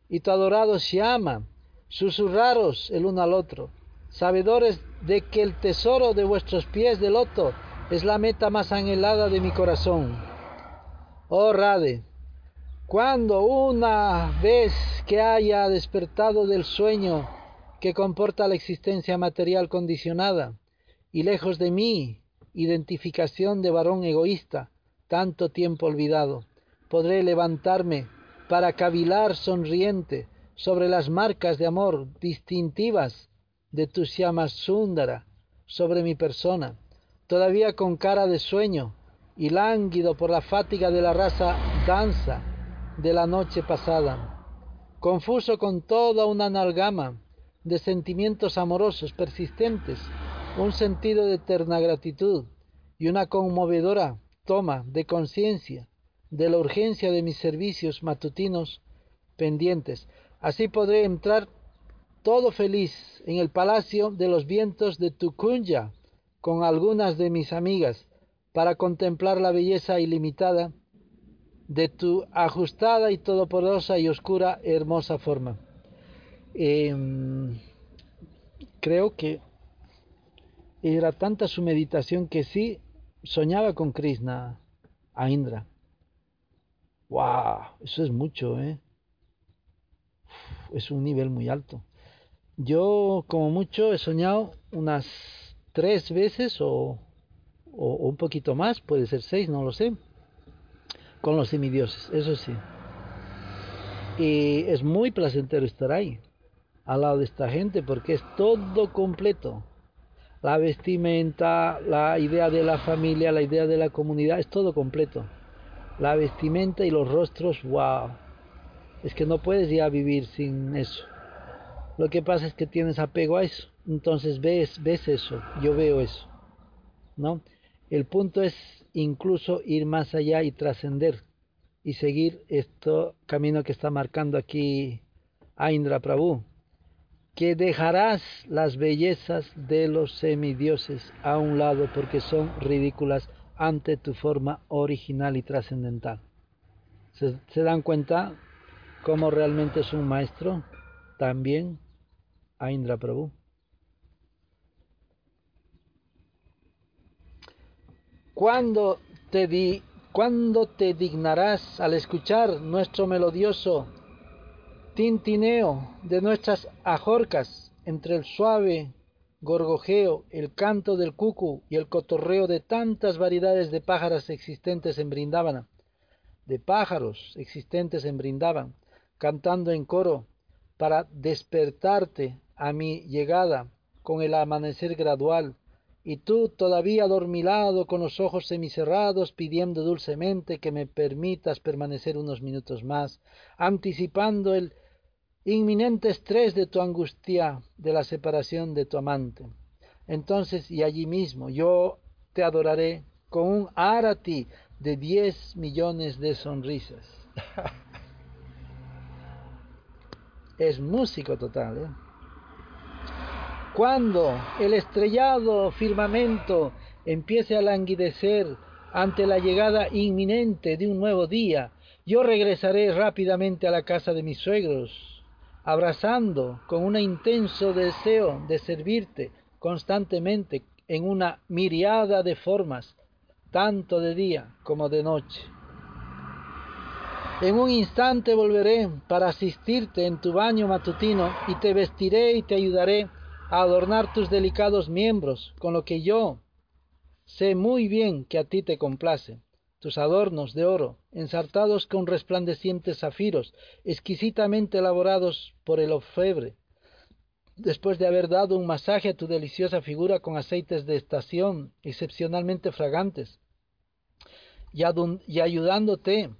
y tu adorado Shyama susurraros el uno al otro, sabedores de que el tesoro de vuestros pies de loto es la meta más anhelada de mi corazón. Oh Rade, cuando una vez que haya despertado del sueño que comporta la existencia material condicionada, y lejos de mí, identificación de varón egoísta, tanto tiempo olvidado, podré levantarme para cavilar sonriente sobre las marcas de amor distintivas de tu llamas Sundara sobre mi persona, todavía con cara de sueño y lánguido por la fatiga de la raza danza de la noche pasada, confuso con toda una analgama de sentimientos amorosos persistentes, un sentido de eterna gratitud y una conmovedora toma de conciencia de la urgencia de mis servicios matutinos pendientes. Así podré entrar todo feliz en el palacio de los vientos de Tukunya con algunas de mis amigas para contemplar la belleza ilimitada de tu ajustada y todopoderosa y oscura hermosa forma. Em, creo que era tanta su meditación que sí soñaba con Krishna, a Indra. ¡Wow! Eso es mucho, ¿eh? Es un nivel muy alto. Yo, como mucho, he soñado unas tres veces o, o un poquito más, puede ser seis, no lo sé, con los semidioses, eso sí. Y es muy placentero estar ahí al lado de esta gente porque es todo completo. La vestimenta, la idea de la familia, la idea de la comunidad, es todo completo. La vestimenta y los rostros, wow. Es que no puedes ya vivir sin eso. Lo que pasa es que tienes apego a eso. Entonces ves, ves eso, yo veo eso. ¿No? El punto es incluso ir más allá y trascender y seguir este camino que está marcando aquí Aindra Prabhu, que dejarás las bellezas de los semidioses a un lado porque son ridículas ante tu forma original y trascendental. ¿Se, ¿Se, dan cuenta cómo realmente es un maestro? También Aindra Prabhu. ¿Cuándo te, di, ¿Cuándo te dignarás al escuchar nuestro melodioso tintineo de nuestras ajorcas entre el suave gorgojeo, el canto del cucu y el cotorreo de tantas variedades de pájaros existentes en Brindávana, de pájaros existentes en Brindavan, cantando en coro para despertarte a mi llegada con el amanecer gradual y tú todavía adormilado con los ojos semicerrados pidiendo dulcemente que me permitas permanecer unos minutos más, anticipando el inminente estrés de tu angustia de la separación de tu amante. Entonces y allí mismo yo te adoraré con un arati de diez millones de sonrisas. es músico total, ¿eh? Cuando el estrellado firmamento empiece a languidecer ante la llegada inminente de un nuevo día, yo regresaré rápidamente a la casa de mis suegros, abrazando con un intenso deseo de servirte constantemente en una miriada de formas, tanto de día como de noche. En un instante volveré para asistirte en tu baño matutino y te vestiré y te ayudaré a adornar tus delicados miembros con lo que yo sé muy bien que a ti te complace, tus adornos de oro, ensartados con resplandecientes zafiros, exquisitamente elaborados por el ofebre, después de haber dado un masaje a tu deliciosa figura con aceites de estación excepcionalmente fragantes, y, y ayudándote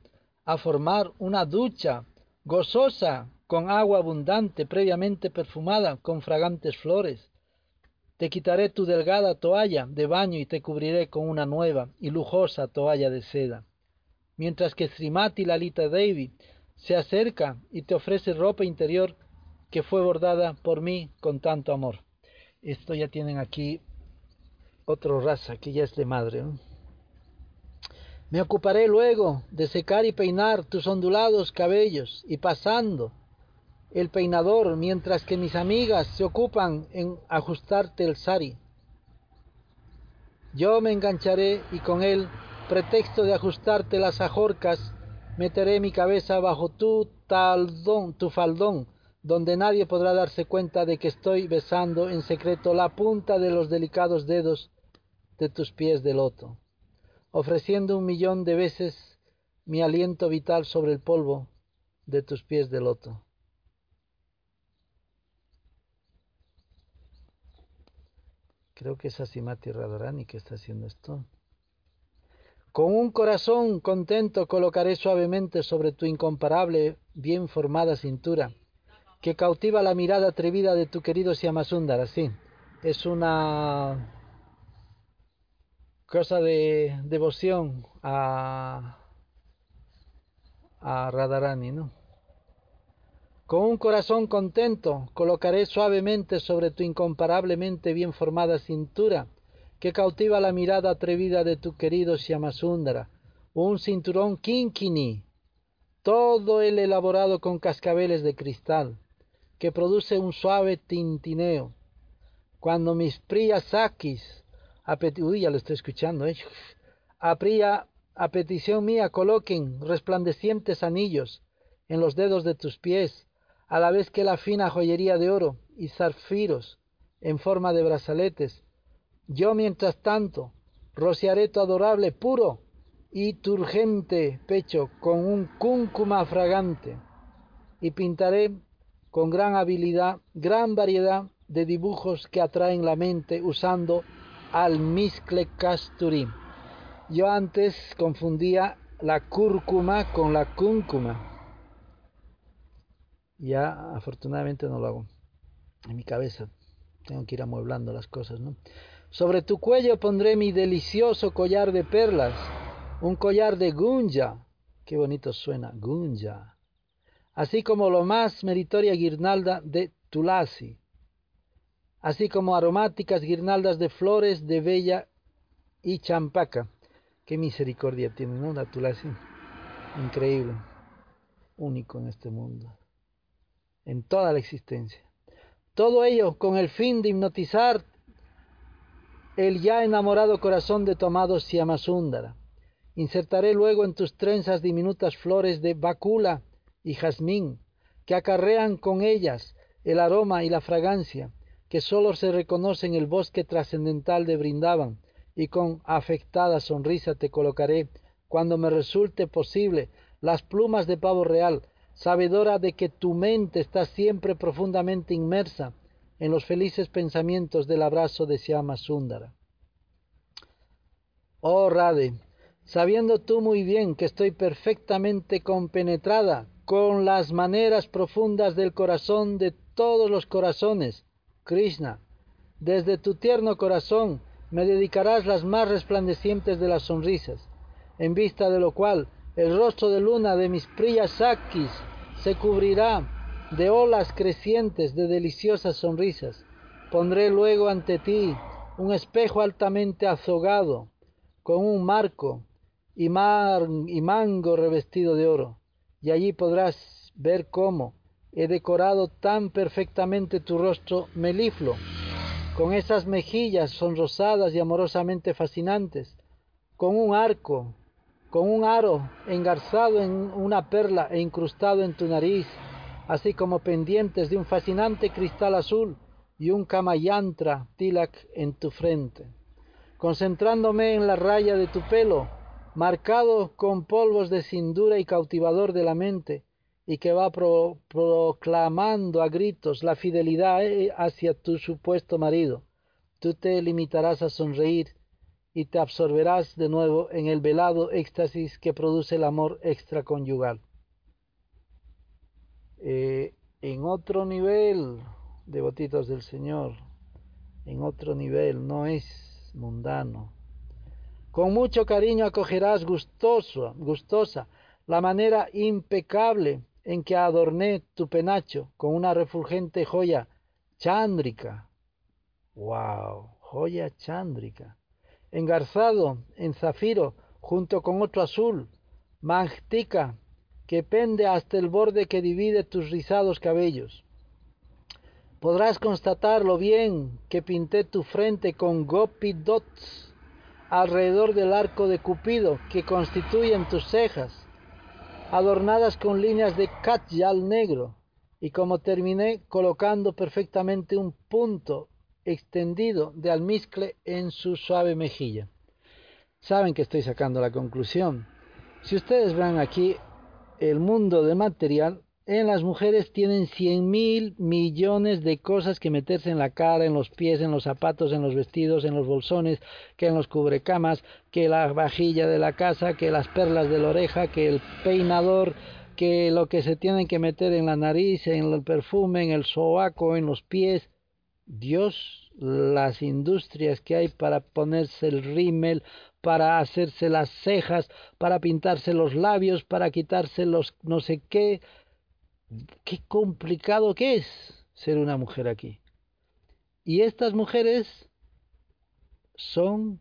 a formar una ducha gozosa con agua abundante previamente perfumada con fragantes flores. Te quitaré tu delgada toalla de baño y te cubriré con una nueva y lujosa toalla de seda. Mientras que Srimati Lalita Devi se acerca y te ofrece ropa interior que fue bordada por mí con tanto amor. Esto ya tienen aquí otro raza que ya es de madre. Me ocuparé luego de secar y peinar tus ondulados cabellos y pasando el peinador mientras que mis amigas se ocupan en ajustarte el sari. Yo me engancharé y con el pretexto de ajustarte las ajorcas, meteré mi cabeza bajo tu taldón, tu faldón, donde nadie podrá darse cuenta de que estoy besando en secreto la punta de los delicados dedos de tus pies de loto, ofreciendo un millón de veces mi aliento vital sobre el polvo de tus pies de loto. Creo que es Asimati Radharani que está haciendo esto. Con un corazón contento colocaré suavemente sobre tu incomparable, bien formada cintura, que cautiva la mirada atrevida de tu querido Siamasundara. Sí, es una cosa de devoción a, a Radharani, ¿no? Con un corazón contento colocaré suavemente sobre tu incomparablemente bien formada cintura, que cautiva la mirada atrevida de tu querido Shyamasundara, un cinturón kinkini, todo el elaborado con cascabeles de cristal, que produce un suave tintineo. Cuando mis priyasakis, uy, ya lo estoy escuchando, ¿eh? a, a petición mía coloquen resplandecientes anillos en los dedos de tus pies, a la vez que la fina joyería de oro y zafiros en forma de brazaletes. Yo, mientras tanto, rociaré tu adorable, puro y turgente pecho con un cúncuma fragante y pintaré con gran habilidad gran variedad de dibujos que atraen la mente usando al miscle casturi. Yo antes confundía la cúrcuma con la cúncuma ya afortunadamente no lo hago en mi cabeza. Tengo que ir amueblando las cosas, ¿no? Sobre tu cuello pondré mi delicioso collar de perlas, un collar de gunja. Qué bonito suena, gunja. Así como lo más meritoria guirnalda de tulasi, así como aromáticas guirnaldas de flores de bella y champaca. Qué misericordia tiene, ¿no? La tulasi. Increíble. Único en este mundo. En toda la existencia. Todo ello con el fin de hipnotizar el ya enamorado corazón de tu amado Siamasundara. Insertaré luego en tus trenzas diminutas flores de bacula y jazmín, que acarrean con ellas el aroma y la fragancia, que sólo se reconoce en el bosque trascendental de Brindaban, y con afectada sonrisa te colocaré, cuando me resulte posible, las plumas de pavo real, sabedora de que tu mente está siempre profundamente inmersa en los felices pensamientos del abrazo de Siama Sundara. Oh Rade, sabiendo tú muy bien que estoy perfectamente compenetrada con las maneras profundas del corazón de todos los corazones, Krishna, desde tu tierno corazón me dedicarás las más resplandecientes de las sonrisas, en vista de lo cual el rostro de luna de mis Sakis se cubrirá de olas crecientes de deliciosas sonrisas. Pondré luego ante ti un espejo altamente azogado, con un marco y, mar, y mango revestido de oro, y allí podrás ver cómo he decorado tan perfectamente tu rostro meliflo, con esas mejillas sonrosadas y amorosamente fascinantes, con un arco, con un aro engarzado en una perla e incrustado en tu nariz, así como pendientes de un fascinante cristal azul y un kamayantra tilak en tu frente. Concentrándome en la raya de tu pelo, marcado con polvos de cindura y cautivador de la mente, y que va proclamando a gritos la fidelidad eh, hacia tu supuesto marido, tú te limitarás a sonreír y te absorberás de nuevo en el velado éxtasis que produce el amor extraconyugal. Eh, en otro nivel, devotitos del Señor, en otro nivel, no es mundano. Con mucho cariño acogerás gustoso, gustosa la manera impecable en que adorné tu penacho con una refulgente joya chándrica. ¡Wow! Joya chándrica. Engarzado en zafiro junto con otro azul, magtica que pende hasta el borde que divide tus rizados cabellos. Podrás constatar lo bien que pinté tu frente con gopi dots alrededor del arco de Cupido que constituyen tus cejas, adornadas con líneas de katyal negro, y como terminé colocando perfectamente un punto extendido de almizcle en su suave mejilla. Saben que estoy sacando la conclusión. Si ustedes ven aquí el mundo de material, en las mujeres tienen cien mil millones de cosas que meterse en la cara, en los pies, en los zapatos, en los vestidos, en los bolsones, que en los cubrecamas, que la vajilla de la casa, que las perlas de la oreja, que el peinador, que lo que se tienen que meter en la nariz, en el perfume, en el sobaco, en los pies. Dios, las industrias que hay para ponerse el rímel, para hacerse las cejas, para pintarse los labios, para quitarse los no sé qué. Qué complicado que es ser una mujer aquí. Y estas mujeres son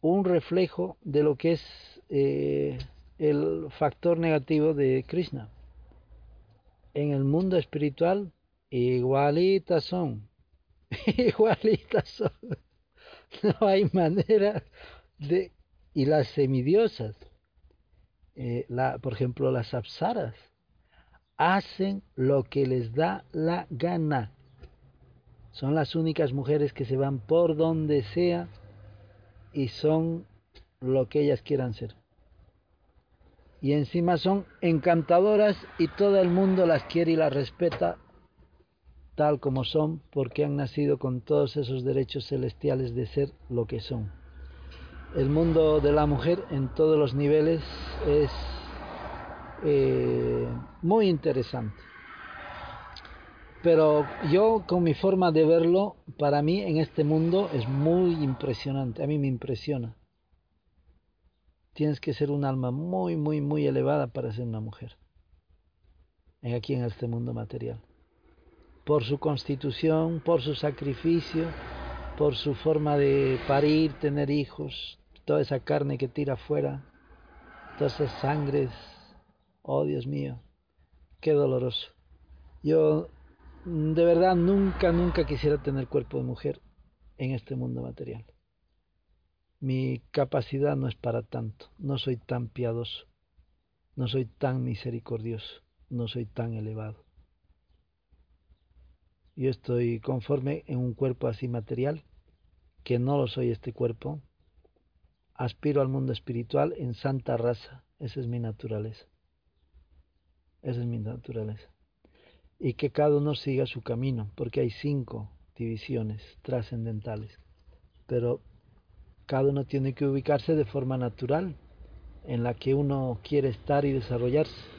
un reflejo de lo que es eh, el factor negativo de Krishna. En el mundo espiritual, igualitas son. igualitas son. No hay manera de, y las semidiosas, eh, la, por ejemplo las apsaras, hacen lo que les da la gana. Son las únicas mujeres que se van por donde sea y son lo que ellas quieran ser. Y encima son encantadoras y todo el mundo las quiere y las respeta tal como son porque han nacido con todos esos derechos celestiales de ser lo que son el mundo de la mujer en todos los niveles es eh, muy interesante. Pero yo con mi forma de verlo, para mí en este mundo es muy impresionante, a mí me impresiona. Tienes que ser un alma muy, muy, muy elevada para ser una mujer. Aquí en este mundo material. Por su constitución, por su sacrificio, por su forma de parir, tener hijos, toda esa carne que tira afuera, todas esas sangres. Oh Dios mío, qué doloroso. Yo de verdad nunca, nunca quisiera tener cuerpo de mujer en este mundo material. Mi capacidad no es para tanto, no soy tan piadoso, no soy tan misericordioso, no soy tan elevado. Yo estoy conforme en un cuerpo así material, que no lo soy este cuerpo, aspiro al mundo espiritual en santa raza. Esa es mi naturaleza. Esa es mi naturaleza. Y que cada uno siga su camino, porque hay cinco divisiones trascendentales. Pero cada uno tiene que ubicarse de forma natural en la que uno quiere estar y desarrollarse.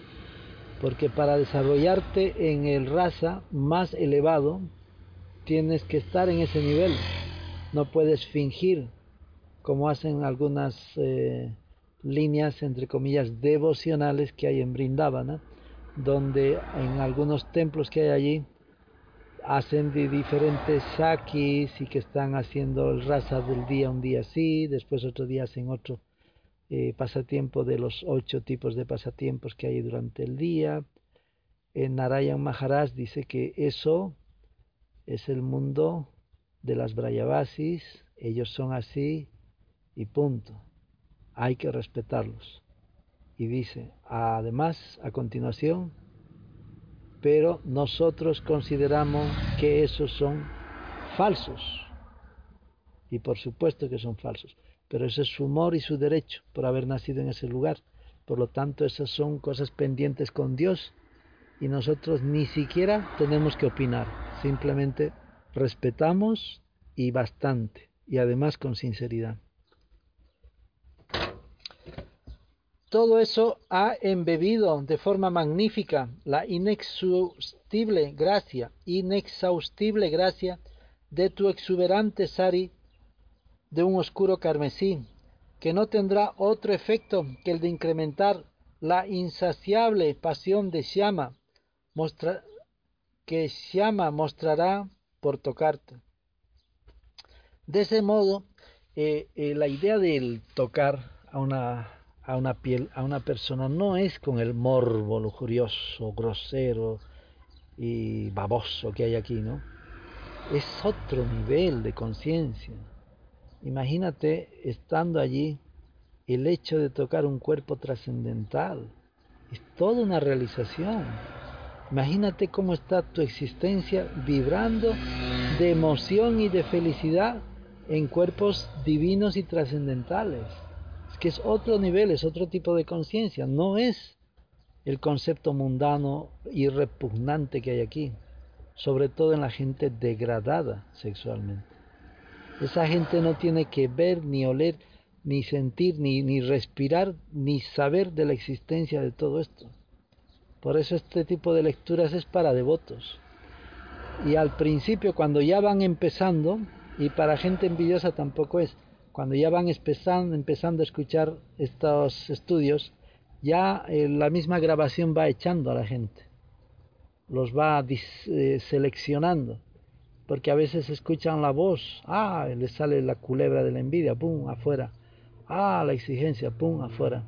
Porque para desarrollarte en el raza más elevado, tienes que estar en ese nivel. No puedes fingir como hacen algunas eh, líneas, entre comillas, devocionales que hay en Brindavana, donde en algunos templos que hay allí hacen de diferentes sakis y que están haciendo el rasa del día un día así, después otro día hacen otro eh, pasatiempo de los ocho tipos de pasatiempos que hay durante el día. En Narayan Maharaj dice que eso es el mundo de las Brayavasis, ellos son así, y punto. Hay que respetarlos. Y dice, además, a continuación, pero nosotros consideramos que esos son falsos. Y por supuesto que son falsos. Pero ese es su humor y su derecho por haber nacido en ese lugar. Por lo tanto, esas son cosas pendientes con Dios y nosotros ni siquiera tenemos que opinar. Simplemente respetamos y bastante. Y además con sinceridad. Todo eso ha embebido de forma magnífica la inexhaustible gracia, inexhaustible gracia de tu exuberante sari de un oscuro carmesí, que no tendrá otro efecto que el de incrementar la insaciable pasión de Shama, que Shama mostrará por tocarte. De ese modo, eh, eh, la idea del tocar a una a una piel, a una persona, no es con el morbo lujurioso, grosero y baboso que hay aquí, ¿no? Es otro nivel de conciencia. Imagínate estando allí el hecho de tocar un cuerpo trascendental. Es toda una realización. Imagínate cómo está tu existencia vibrando de emoción y de felicidad en cuerpos divinos y trascendentales que es otro nivel, es otro tipo de conciencia, no es el concepto mundano y repugnante que hay aquí, sobre todo en la gente degradada sexualmente. Esa gente no tiene que ver, ni oler, ni sentir, ni, ni respirar, ni saber de la existencia de todo esto. Por eso este tipo de lecturas es para devotos. Y al principio, cuando ya van empezando, y para gente envidiosa tampoco es, cuando ya van empezando, empezando a escuchar estos estudios, ya eh, la misma grabación va echando a la gente, los va eh, seleccionando, porque a veces escuchan la voz, ah, les sale la culebra de la envidia, pum, afuera, ah, la exigencia, pum, afuera,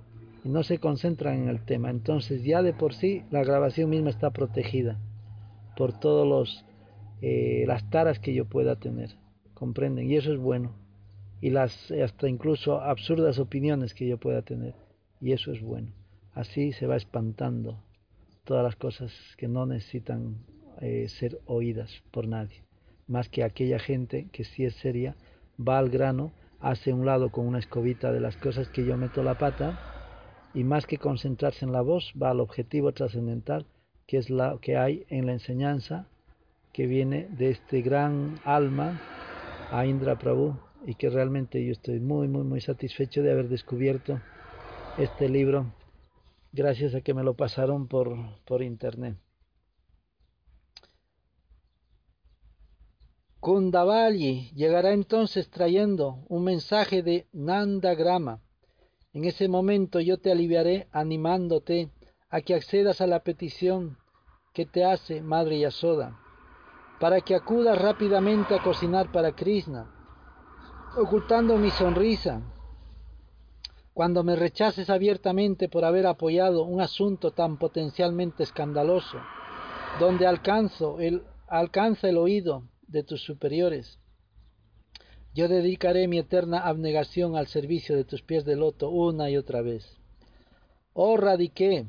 y no se concentran en el tema, entonces ya de por sí la grabación misma está protegida por todos los eh, las taras que yo pueda tener, comprenden, y eso es bueno y las hasta incluso absurdas opiniones que yo pueda tener. Y eso es bueno. Así se va espantando todas las cosas que no necesitan eh, ser oídas por nadie. Más que aquella gente que si es seria, va al grano, hace un lado con una escobita de las cosas que yo meto la pata, y más que concentrarse en la voz, va al objetivo trascendental, que es la que hay en la enseñanza que viene de este gran alma, a Indra Prabhu, y que realmente yo estoy muy, muy, muy satisfecho de haber descubierto este libro gracias a que me lo pasaron por, por internet. Kundavalli llegará entonces trayendo un mensaje de Nandagrama. En ese momento yo te aliviaré animándote a que accedas a la petición que te hace Madre Yasoda, para que acudas rápidamente a cocinar para Krishna, ocultando mi sonrisa. Cuando me rechaces abiertamente por haber apoyado un asunto tan potencialmente escandaloso, donde alcanzo el, alcanza el oído de tus superiores. Yo dedicaré mi eterna abnegación al servicio de tus pies de loto una y otra vez. Oh Radique,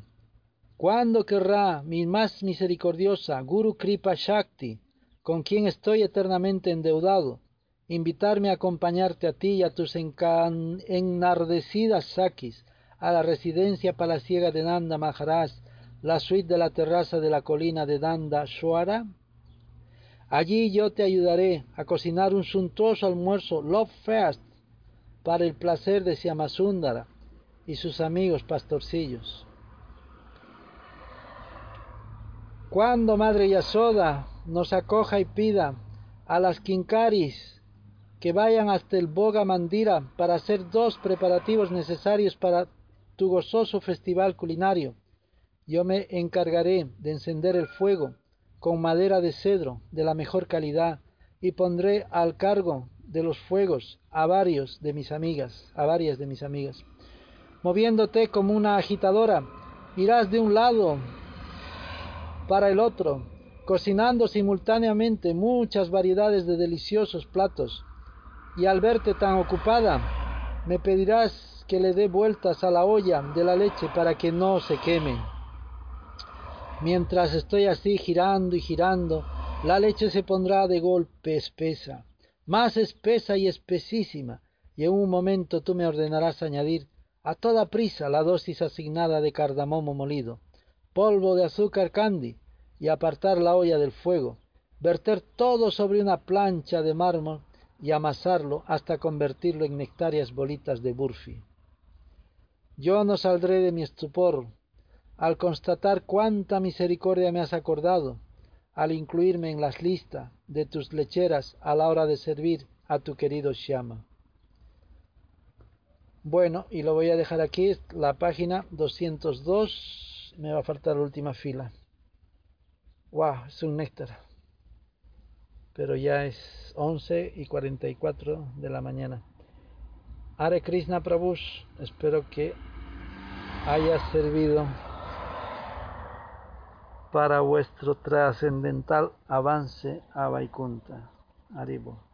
¿cuándo querrá mi más misericordiosa Guru Kripa Shakti, con quien estoy eternamente endeudado, invitarme a acompañarte a ti y a tus enardecidas sakis a la residencia palaciega de Nanda Maharaj, la suite de la terraza de la colina de Nanda Shwara? Allí yo te ayudaré a cocinar un suntuoso almuerzo Love Fest para el placer de Siamasundara y sus amigos pastorcillos. Cuando Madre Yasoda nos acoja y pida a las Kinkaris que vayan hasta el Boga Mandira para hacer dos preparativos necesarios para tu gozoso festival culinario, yo me encargaré de encender el fuego con madera de cedro de la mejor calidad y pondré al cargo de los fuegos a varios de mis amigas, a varias de mis amigas. Moviéndote como una agitadora, irás de un lado para el otro, cocinando simultáneamente muchas variedades de deliciosos platos. Y al verte tan ocupada, me pedirás que le dé vueltas a la olla de la leche para que no se queme. Mientras estoy así girando y girando, la leche se pondrá de golpe espesa, más espesa y espesísima, y en un momento tú me ordenarás añadir a toda prisa la dosis asignada de cardamomo molido, polvo de azúcar candy, y apartar la olla del fuego, verter todo sobre una plancha de mármol y amasarlo hasta convertirlo en nectarias bolitas de burfi. Yo no saldré de mi estupor, al constatar cuánta misericordia me has acordado, al incluirme en las listas de tus lecheras a la hora de servir a tu querido Shama. Bueno, y lo voy a dejar aquí, la página 202, me va a faltar la última fila. Wow, es un néctar. Pero ya es 11 y 44 de la mañana. Hare Krishna Prabhu, espero que haya servido para vuestro trascendental avance a Vaikunta. Aribo.